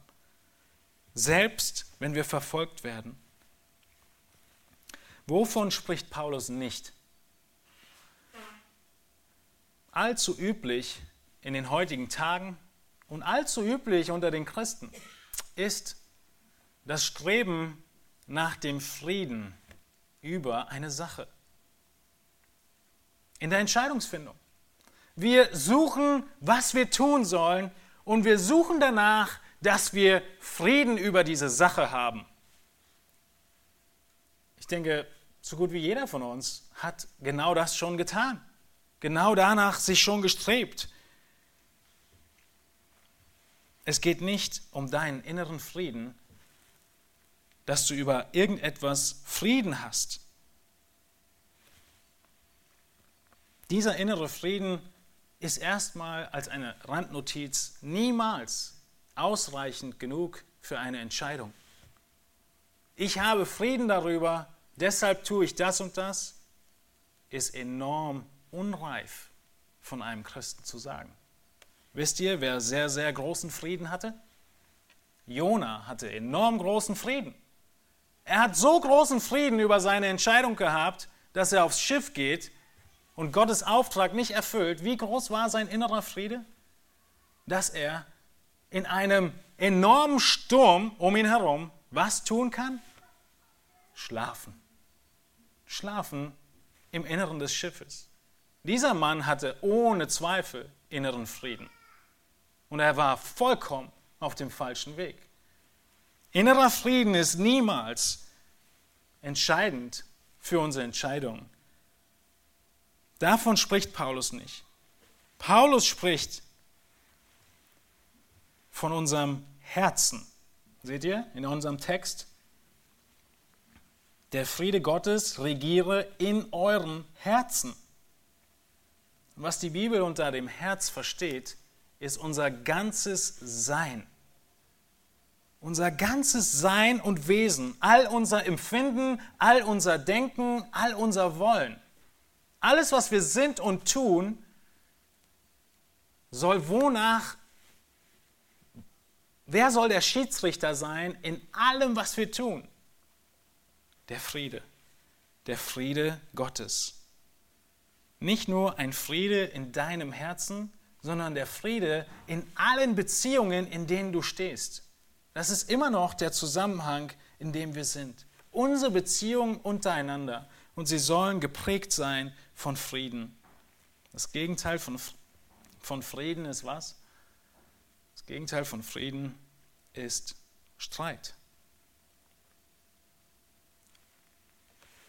Selbst wenn wir verfolgt werden. Wovon spricht Paulus nicht? Allzu üblich in den heutigen Tagen und allzu üblich unter den Christen ist das Streben nach dem Frieden über eine Sache. In der Entscheidungsfindung. Wir suchen, was wir tun sollen und wir suchen danach, dass wir Frieden über diese Sache haben. Ich denke, so gut wie jeder von uns hat genau das schon getan, genau danach sich schon gestrebt. Es geht nicht um deinen inneren Frieden, dass du über irgendetwas Frieden hast. Dieser innere Frieden ist erstmal als eine Randnotiz niemals ausreichend genug für eine Entscheidung. Ich habe Frieden darüber, deshalb tue ich das und das, ist enorm unreif von einem Christen zu sagen. Wisst ihr, wer sehr, sehr großen Frieden hatte? Jona hatte enorm großen Frieden. Er hat so großen Frieden über seine Entscheidung gehabt, dass er aufs Schiff geht und Gottes Auftrag nicht erfüllt, wie groß war sein innerer Friede? Dass er in einem enormen Sturm um ihn herum was tun kann? Schlafen. Schlafen im Inneren des Schiffes. Dieser Mann hatte ohne Zweifel inneren Frieden. Und er war vollkommen auf dem falschen Weg. Innerer Frieden ist niemals entscheidend für unsere Entscheidungen. Davon spricht Paulus nicht. Paulus spricht von unserem Herzen. Seht ihr in unserem Text? Der Friede Gottes regiere in euren Herzen. Was die Bibel unter dem Herz versteht, ist unser ganzes Sein. Unser ganzes Sein und Wesen, all unser Empfinden, all unser Denken, all unser Wollen. Alles, was wir sind und tun, soll wonach, wer soll der Schiedsrichter sein in allem, was wir tun? Der Friede, der Friede Gottes. Nicht nur ein Friede in deinem Herzen, sondern der Friede in allen Beziehungen, in denen du stehst. Das ist immer noch der Zusammenhang, in dem wir sind. Unsere Beziehungen untereinander. Und sie sollen geprägt sein von Frieden. Das Gegenteil von, von Frieden ist was? Gegenteil von Frieden ist Streit.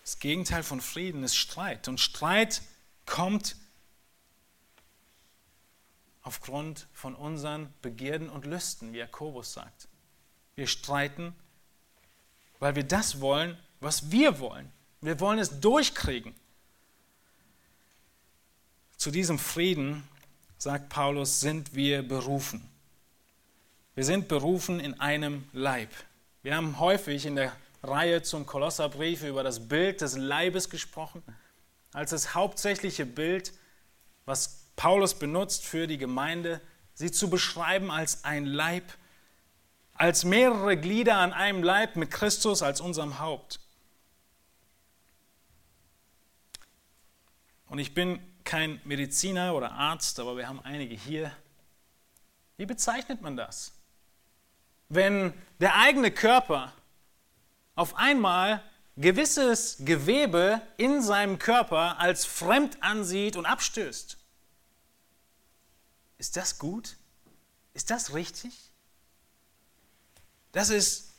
Das Gegenteil von Frieden ist Streit. Und Streit kommt aufgrund von unseren Begierden und Lüsten, wie Jakobus sagt. Wir streiten, weil wir das wollen, was wir wollen. Wir wollen es durchkriegen. Zu diesem Frieden, sagt Paulus, sind wir berufen. Wir sind berufen in einem Leib. Wir haben häufig in der Reihe zum Kolosserbrief über das Bild des Leibes gesprochen, als das hauptsächliche Bild, was Paulus benutzt für die Gemeinde, sie zu beschreiben als ein Leib, als mehrere Glieder an einem Leib mit Christus als unserem Haupt. Und ich bin kein Mediziner oder Arzt, aber wir haben einige hier. Wie bezeichnet man das? Wenn der eigene Körper auf einmal gewisses Gewebe in seinem Körper als fremd ansieht und abstößt. Ist das gut? Ist das richtig? Das ist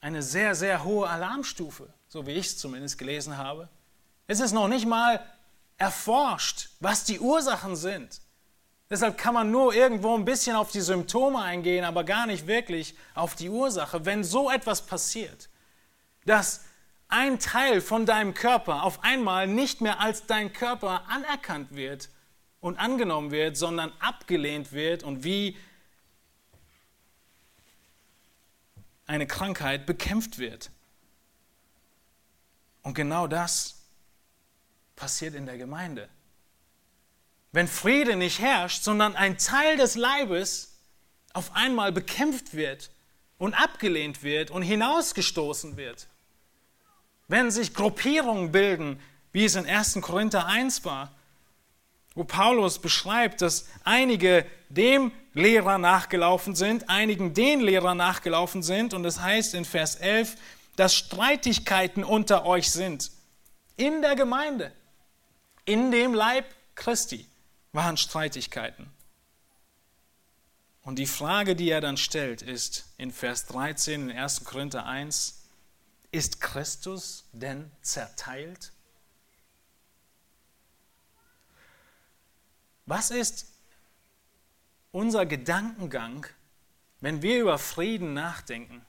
eine sehr, sehr hohe Alarmstufe, so wie ich es zumindest gelesen habe. Es ist noch nicht mal erforscht, was die Ursachen sind. Deshalb kann man nur irgendwo ein bisschen auf die Symptome eingehen, aber gar nicht wirklich auf die Ursache. Wenn so etwas passiert, dass ein Teil von deinem Körper auf einmal nicht mehr als dein Körper anerkannt wird und angenommen wird, sondern abgelehnt wird und wie eine Krankheit bekämpft wird. Und genau das passiert in der Gemeinde. Wenn Friede nicht herrscht, sondern ein Teil des Leibes auf einmal bekämpft wird und abgelehnt wird und hinausgestoßen wird. Wenn sich Gruppierungen bilden, wie es in 1. Korinther 1 war, wo Paulus beschreibt, dass einige dem Lehrer nachgelaufen sind, einigen den Lehrer nachgelaufen sind, und es das heißt in Vers 11, dass Streitigkeiten unter euch sind, in der Gemeinde, in dem Leib Christi waren Streitigkeiten. Und die Frage, die er dann stellt, ist in Vers 13 in 1. Korinther 1, ist Christus denn zerteilt? Was ist unser Gedankengang, wenn wir über Frieden nachdenken,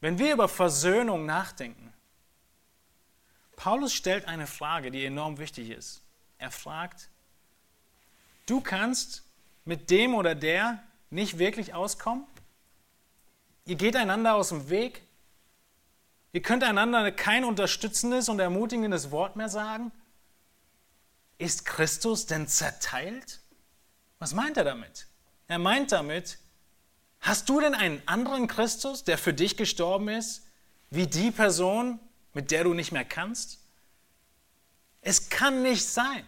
wenn wir über Versöhnung nachdenken? Paulus stellt eine Frage, die enorm wichtig ist. Er fragt, du kannst mit dem oder der nicht wirklich auskommen? Ihr geht einander aus dem Weg? Ihr könnt einander kein unterstützendes und ermutigendes Wort mehr sagen? Ist Christus denn zerteilt? Was meint er damit? Er meint damit, hast du denn einen anderen Christus, der für dich gestorben ist, wie die Person, mit der du nicht mehr kannst? Es kann nicht sein.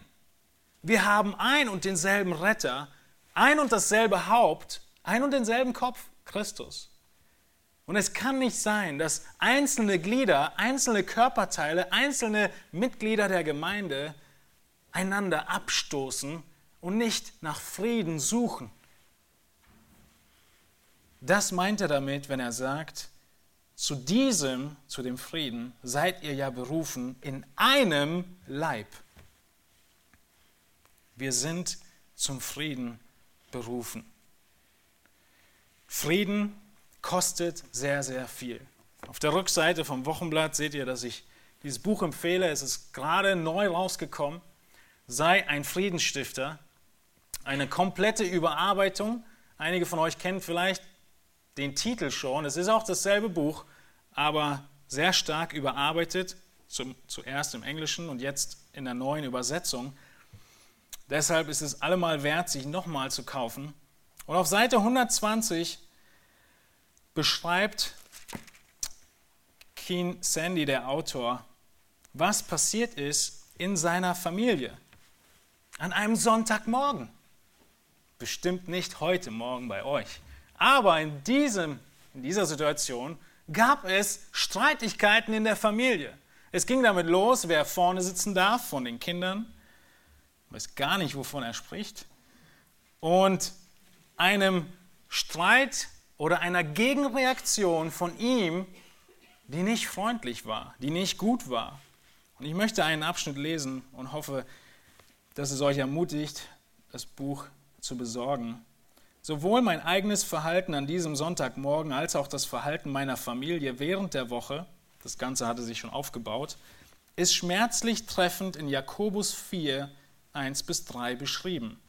Wir haben ein und denselben Retter, ein und dasselbe Haupt, ein und denselben Kopf, Christus. Und es kann nicht sein, dass einzelne Glieder, einzelne Körperteile, einzelne Mitglieder der Gemeinde einander abstoßen und nicht nach Frieden suchen. Das meint er damit, wenn er sagt, zu diesem, zu dem Frieden, seid ihr ja berufen in einem Leib. Wir sind zum Frieden berufen. Frieden kostet sehr, sehr viel. Auf der Rückseite vom Wochenblatt seht ihr, dass ich dieses Buch empfehle. Es ist gerade neu rausgekommen. Sei ein Friedensstifter. Eine komplette Überarbeitung. Einige von euch kennen vielleicht den Titel schon. Es ist auch dasselbe Buch, aber sehr stark überarbeitet. Zum, zuerst im Englischen und jetzt in der neuen Übersetzung. Deshalb ist es allemal wert, sich nochmal zu kaufen. Und auf Seite 120 beschreibt Keen Sandy, der Autor, was passiert ist in seiner Familie an einem Sonntagmorgen. Bestimmt nicht heute Morgen bei euch. Aber in, diesem, in dieser Situation gab es Streitigkeiten in der Familie. Es ging damit los, wer vorne sitzen darf von den Kindern. Weiß gar nicht, wovon er spricht. Und einem Streit oder einer Gegenreaktion von ihm, die nicht freundlich war, die nicht gut war. Und ich möchte einen Abschnitt lesen und hoffe, dass es euch ermutigt, das Buch zu besorgen. Sowohl mein eigenes Verhalten an diesem Sonntagmorgen als auch das Verhalten meiner Familie während der Woche, das Ganze hatte sich schon aufgebaut, ist schmerzlich treffend in Jakobus 4, 1 bis 3 beschrieben.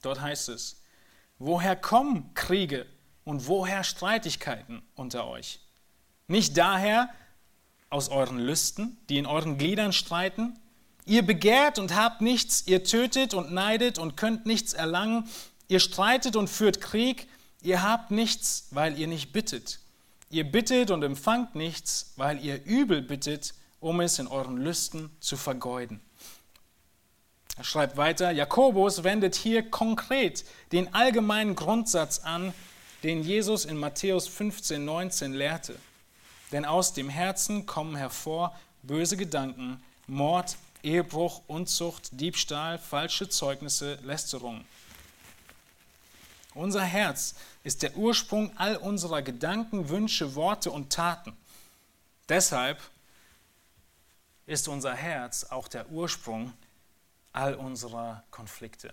Dort heißt es, woher kommen Kriege und woher Streitigkeiten unter euch? Nicht daher aus euren Lüsten, die in euren Gliedern streiten? Ihr begehrt und habt nichts, ihr tötet und neidet und könnt nichts erlangen, ihr streitet und führt Krieg, ihr habt nichts, weil ihr nicht bittet. Ihr bittet und empfangt nichts, weil ihr übel bittet, um es in euren Lüsten zu vergeuden. Er schreibt weiter, Jakobus wendet hier konkret den allgemeinen Grundsatz an, den Jesus in Matthäus 15, 19 lehrte. Denn aus dem Herzen kommen hervor böse Gedanken, Mord, Ehebruch, Unzucht, Diebstahl, falsche Zeugnisse, Lästerung. Unser Herz ist der Ursprung all unserer Gedanken, Wünsche, Worte und Taten. Deshalb ist unser Herz auch der Ursprung all unserer Konflikte.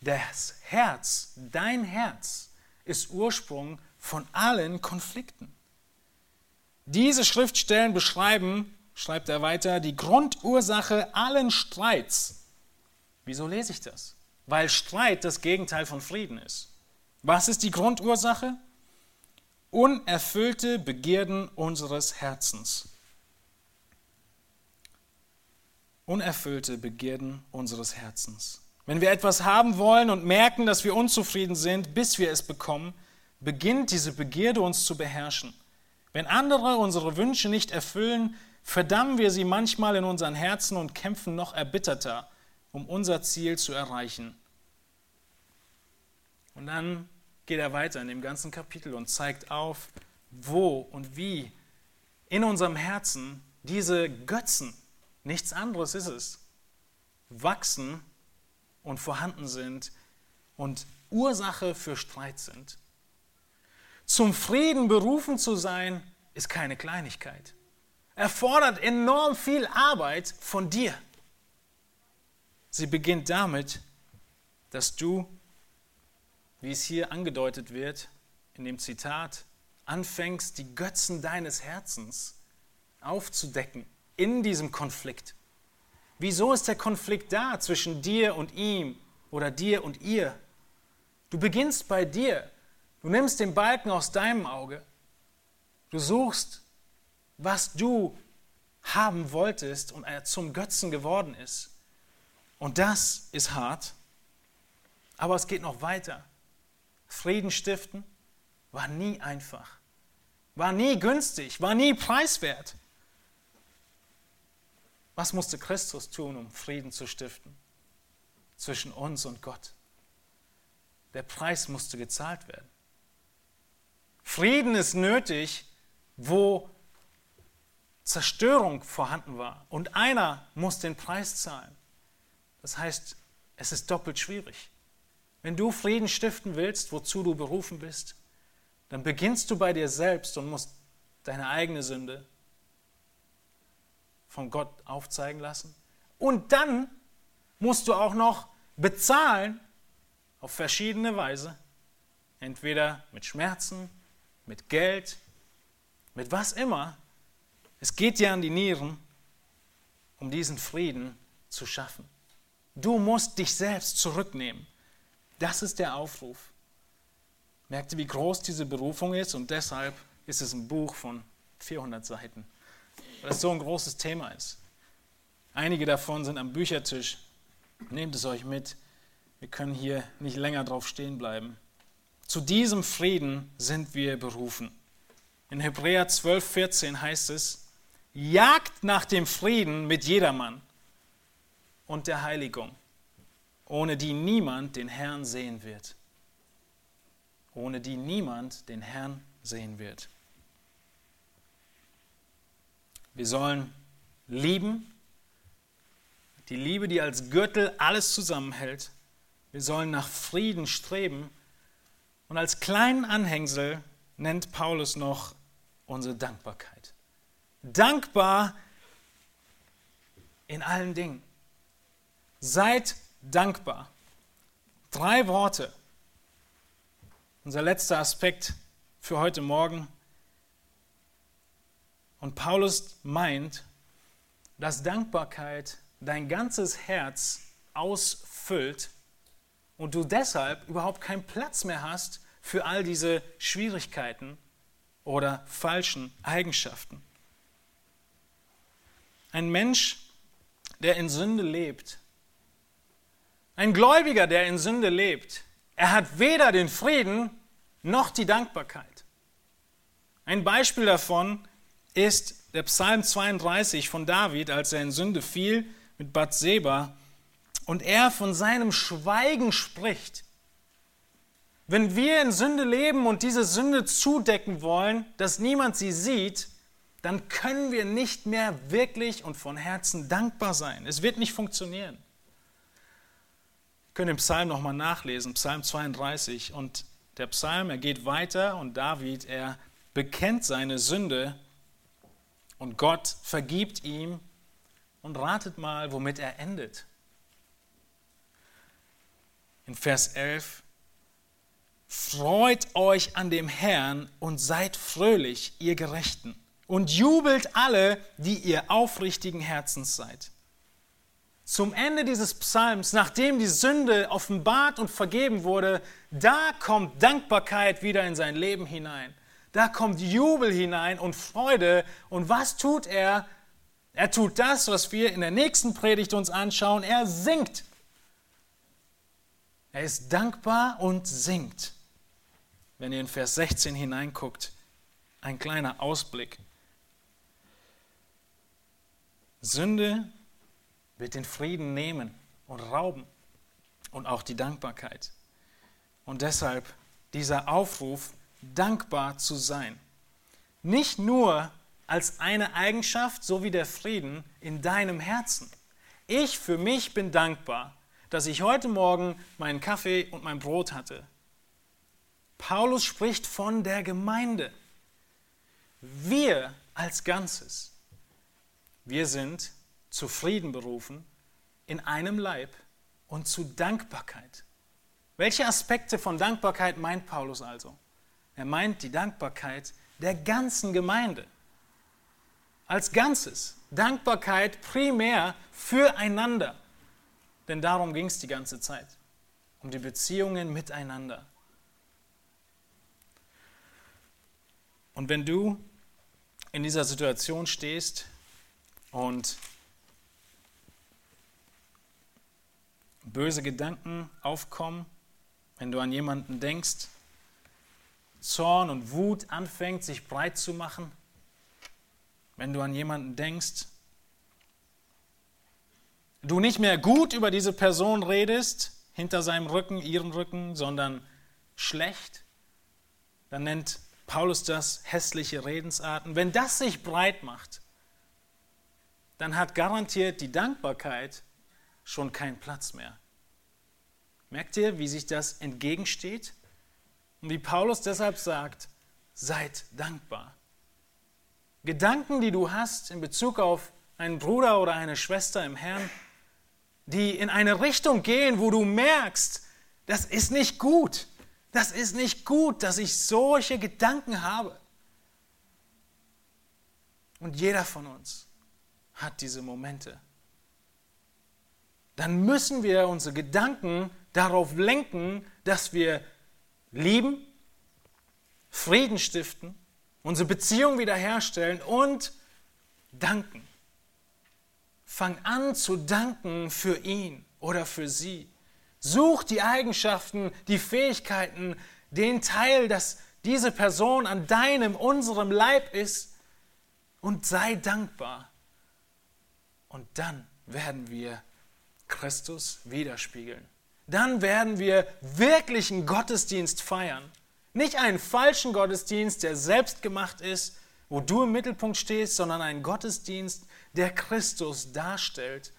Das Herz, dein Herz, ist Ursprung von allen Konflikten. Diese Schriftstellen beschreiben, schreibt er weiter, die Grundursache allen Streits. Wieso lese ich das? Weil Streit das Gegenteil von Frieden ist. Was ist die Grundursache? Unerfüllte Begierden unseres Herzens. Unerfüllte Begierden unseres Herzens. Wenn wir etwas haben wollen und merken, dass wir unzufrieden sind, bis wir es bekommen, beginnt diese Begierde uns zu beherrschen. Wenn andere unsere Wünsche nicht erfüllen, verdammen wir sie manchmal in unseren Herzen und kämpfen noch erbitterter, um unser Ziel zu erreichen. Und dann geht er weiter in dem ganzen Kapitel und zeigt auf, wo und wie in unserem Herzen diese Götzen, nichts anderes ist es, wachsen und vorhanden sind und Ursache für Streit sind. Zum Frieden berufen zu sein, ist keine Kleinigkeit. Erfordert enorm viel Arbeit von dir. Sie beginnt damit, dass du, wie es hier angedeutet wird, in dem Zitat, anfängst, die Götzen deines Herzens aufzudecken in diesem Konflikt. Wieso ist der Konflikt da zwischen dir und ihm oder dir und ihr? Du beginnst bei dir. Du nimmst den Balken aus deinem Auge. Du suchst, was du haben wolltest und er zum Götzen geworden ist. Und das ist hart. Aber es geht noch weiter. Frieden stiften war nie einfach, war nie günstig, war nie preiswert. Was musste Christus tun, um Frieden zu stiften zwischen uns und Gott? Der Preis musste gezahlt werden. Frieden ist nötig, wo Zerstörung vorhanden war. Und einer muss den Preis zahlen. Das heißt, es ist doppelt schwierig. Wenn du Frieden stiften willst, wozu du berufen bist, dann beginnst du bei dir selbst und musst deine eigene Sünde von Gott aufzeigen lassen. Und dann musst du auch noch bezahlen auf verschiedene Weise. Entweder mit Schmerzen, mit Geld, mit was immer. Es geht dir an die Nieren, um diesen Frieden zu schaffen. Du musst dich selbst zurücknehmen. Das ist der Aufruf. Merkt ihr, wie groß diese Berufung ist? Und deshalb ist es ein Buch von 400 Seiten weil es so ein großes Thema ist. Einige davon sind am Büchertisch. Nehmt es euch mit. Wir können hier nicht länger drauf stehen bleiben. Zu diesem Frieden sind wir berufen. In Hebräer 12, 14 heißt es, jagt nach dem Frieden mit jedermann und der Heiligung, ohne die niemand den Herrn sehen wird. Ohne die niemand den Herrn sehen wird. Wir sollen lieben, die Liebe, die als Gürtel alles zusammenhält. Wir sollen nach Frieden streben. Und als kleinen Anhängsel nennt Paulus noch unsere Dankbarkeit. Dankbar in allen Dingen. Seid dankbar. Drei Worte. Unser letzter Aspekt für heute Morgen. Und Paulus meint, dass Dankbarkeit dein ganzes Herz ausfüllt und du deshalb überhaupt keinen Platz mehr hast für all diese Schwierigkeiten oder falschen Eigenschaften. Ein Mensch, der in Sünde lebt, ein Gläubiger, der in Sünde lebt, er hat weder den Frieden noch die Dankbarkeit. Ein Beispiel davon ist der Psalm 32 von David, als er in Sünde fiel mit Bathseba und er von seinem Schweigen spricht. Wenn wir in Sünde leben und diese Sünde zudecken wollen, dass niemand sie sieht, dann können wir nicht mehr wirklich und von Herzen dankbar sein. Es wird nicht funktionieren. Wir könnt den Psalm nochmal nachlesen, Psalm 32. Und der Psalm, er geht weiter und David, er bekennt seine Sünde und Gott vergibt ihm und ratet mal, womit er endet. In Vers 11, Freut euch an dem Herrn und seid fröhlich, ihr Gerechten, und jubelt alle, die ihr aufrichtigen Herzens seid. Zum Ende dieses Psalms, nachdem die Sünde offenbart und vergeben wurde, da kommt Dankbarkeit wieder in sein Leben hinein. Da kommt Jubel hinein und Freude. Und was tut er? Er tut das, was wir in der nächsten Predigt uns anschauen. Er singt. Er ist dankbar und singt. Wenn ihr in Vers 16 hineinguckt, ein kleiner Ausblick. Sünde wird den Frieden nehmen und rauben und auch die Dankbarkeit. Und deshalb dieser Aufruf, dankbar zu sein. Nicht nur als eine Eigenschaft, so wie der Frieden in deinem Herzen. Ich für mich bin dankbar, dass ich heute Morgen meinen Kaffee und mein Brot hatte. Paulus spricht von der Gemeinde. Wir als Ganzes, wir sind zu Frieden berufen in einem Leib und zu Dankbarkeit. Welche Aspekte von Dankbarkeit meint Paulus also? Er meint die Dankbarkeit der ganzen Gemeinde. Als Ganzes. Dankbarkeit primär füreinander. Denn darum ging es die ganze Zeit. Um die Beziehungen miteinander. Und wenn du in dieser Situation stehst und böse Gedanken aufkommen, wenn du an jemanden denkst, Zorn und Wut anfängt, sich breit zu machen, wenn du an jemanden denkst, du nicht mehr gut über diese Person redest, hinter seinem Rücken, ihren Rücken, sondern schlecht, dann nennt Paulus das hässliche Redensarten. Wenn das sich breit macht, dann hat garantiert die Dankbarkeit schon keinen Platz mehr. Merkt ihr, wie sich das entgegensteht? Und wie Paulus deshalb sagt, seid dankbar. Gedanken, die du hast in Bezug auf einen Bruder oder eine Schwester im Herrn, die in eine Richtung gehen, wo du merkst, das ist nicht gut. Das ist nicht gut, dass ich solche Gedanken habe. Und jeder von uns hat diese Momente. Dann müssen wir unsere Gedanken darauf lenken, dass wir lieben, Frieden stiften, unsere Beziehung wiederherstellen und danken. Fang an zu danken für ihn oder für sie. Such die Eigenschaften, die Fähigkeiten, den Teil, dass diese Person an deinem, unserem Leib ist und sei dankbar. Und dann werden wir Christus widerspiegeln dann werden wir wirklichen Gottesdienst feiern. Nicht einen falschen Gottesdienst, der selbst gemacht ist, wo du im Mittelpunkt stehst, sondern einen Gottesdienst, der Christus darstellt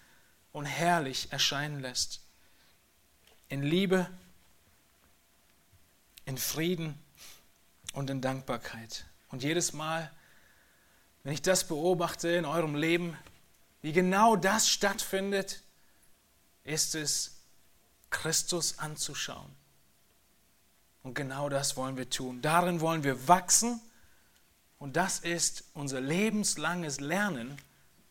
und herrlich erscheinen lässt. In Liebe, in Frieden und in Dankbarkeit. Und jedes Mal, wenn ich das beobachte in eurem Leben, wie genau das stattfindet, ist es Christus anzuschauen. Und genau das wollen wir tun. Darin wollen wir wachsen. Und das ist unser lebenslanges Lernen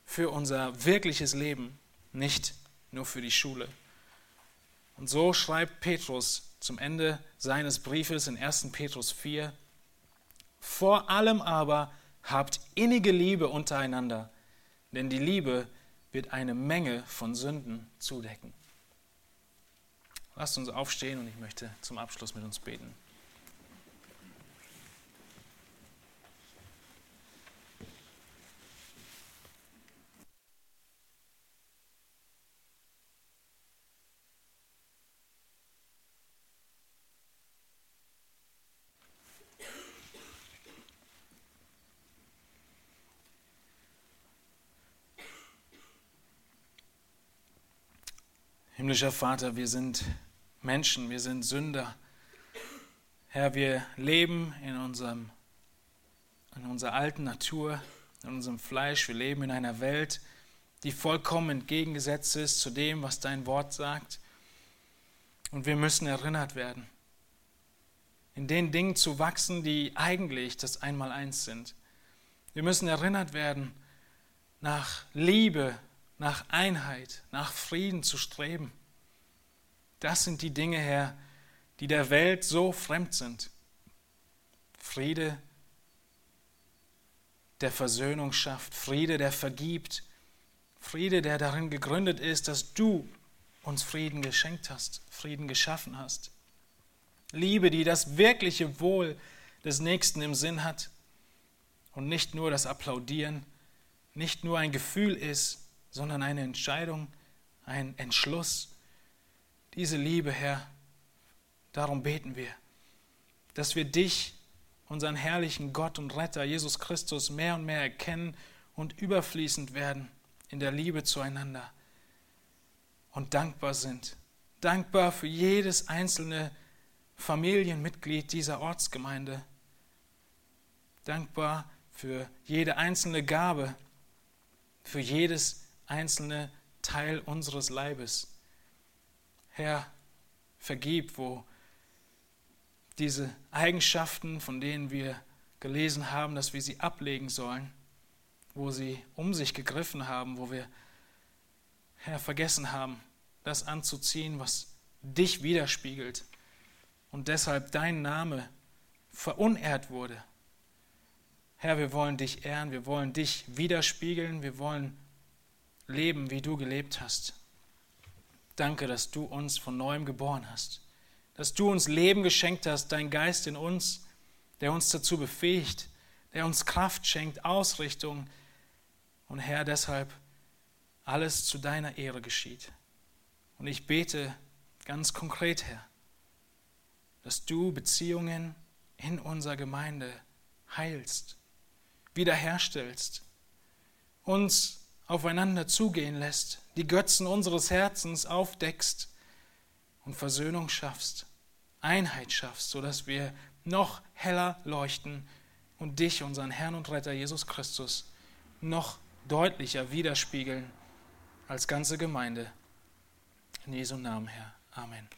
für unser wirkliches Leben, nicht nur für die Schule. Und so schreibt Petrus zum Ende seines Briefes in 1. Petrus 4, vor allem aber habt innige Liebe untereinander, denn die Liebe wird eine Menge von Sünden zudecken. Lasst uns aufstehen und ich möchte zum Abschluss mit uns beten. Himmlischer Vater, wir sind Menschen, wir sind Sünder. Herr, wir leben in, unserem, in unserer alten Natur, in unserem Fleisch. Wir leben in einer Welt, die vollkommen entgegengesetzt ist zu dem, was dein Wort sagt. Und wir müssen erinnert werden, in den Dingen zu wachsen, die eigentlich das Einmaleins sind. Wir müssen erinnert werden, nach Liebe, nach Einheit, nach Frieden zu streben. Das sind die Dinge, Herr, die der Welt so fremd sind. Friede, der Versöhnung schafft, Friede, der vergibt, Friede, der darin gegründet ist, dass du uns Frieden geschenkt hast, Frieden geschaffen hast. Liebe, die das wirkliche Wohl des Nächsten im Sinn hat und nicht nur das Applaudieren, nicht nur ein Gefühl ist, sondern eine Entscheidung, ein Entschluss. Diese Liebe, Herr, darum beten wir, dass wir dich, unseren herrlichen Gott und Retter, Jesus Christus, mehr und mehr erkennen und überfließend werden in der Liebe zueinander und dankbar sind. Dankbar für jedes einzelne Familienmitglied dieser Ortsgemeinde. Dankbar für jede einzelne Gabe, für jedes einzelne Teil unseres Leibes. Herr, vergib, wo diese Eigenschaften, von denen wir gelesen haben, dass wir sie ablegen sollen, wo sie um sich gegriffen haben, wo wir, Herr, vergessen haben, das anzuziehen, was dich widerspiegelt und deshalb dein Name verunehrt wurde. Herr, wir wollen dich ehren, wir wollen dich widerspiegeln, wir wollen leben, wie du gelebt hast. Danke, dass du uns von neuem geboren hast, dass du uns Leben geschenkt hast, dein Geist in uns, der uns dazu befähigt, der uns Kraft schenkt, Ausrichtung. Und Herr, deshalb alles zu deiner Ehre geschieht. Und ich bete ganz konkret, Herr, dass du Beziehungen in unserer Gemeinde heilst, wiederherstellst, uns aufeinander zugehen lässt, die Götzen unseres Herzens aufdeckst und Versöhnung schaffst, Einheit schaffst, sodass wir noch heller leuchten und dich, unseren Herrn und Retter Jesus Christus, noch deutlicher widerspiegeln als ganze Gemeinde. In Jesu Namen, Herr. Amen.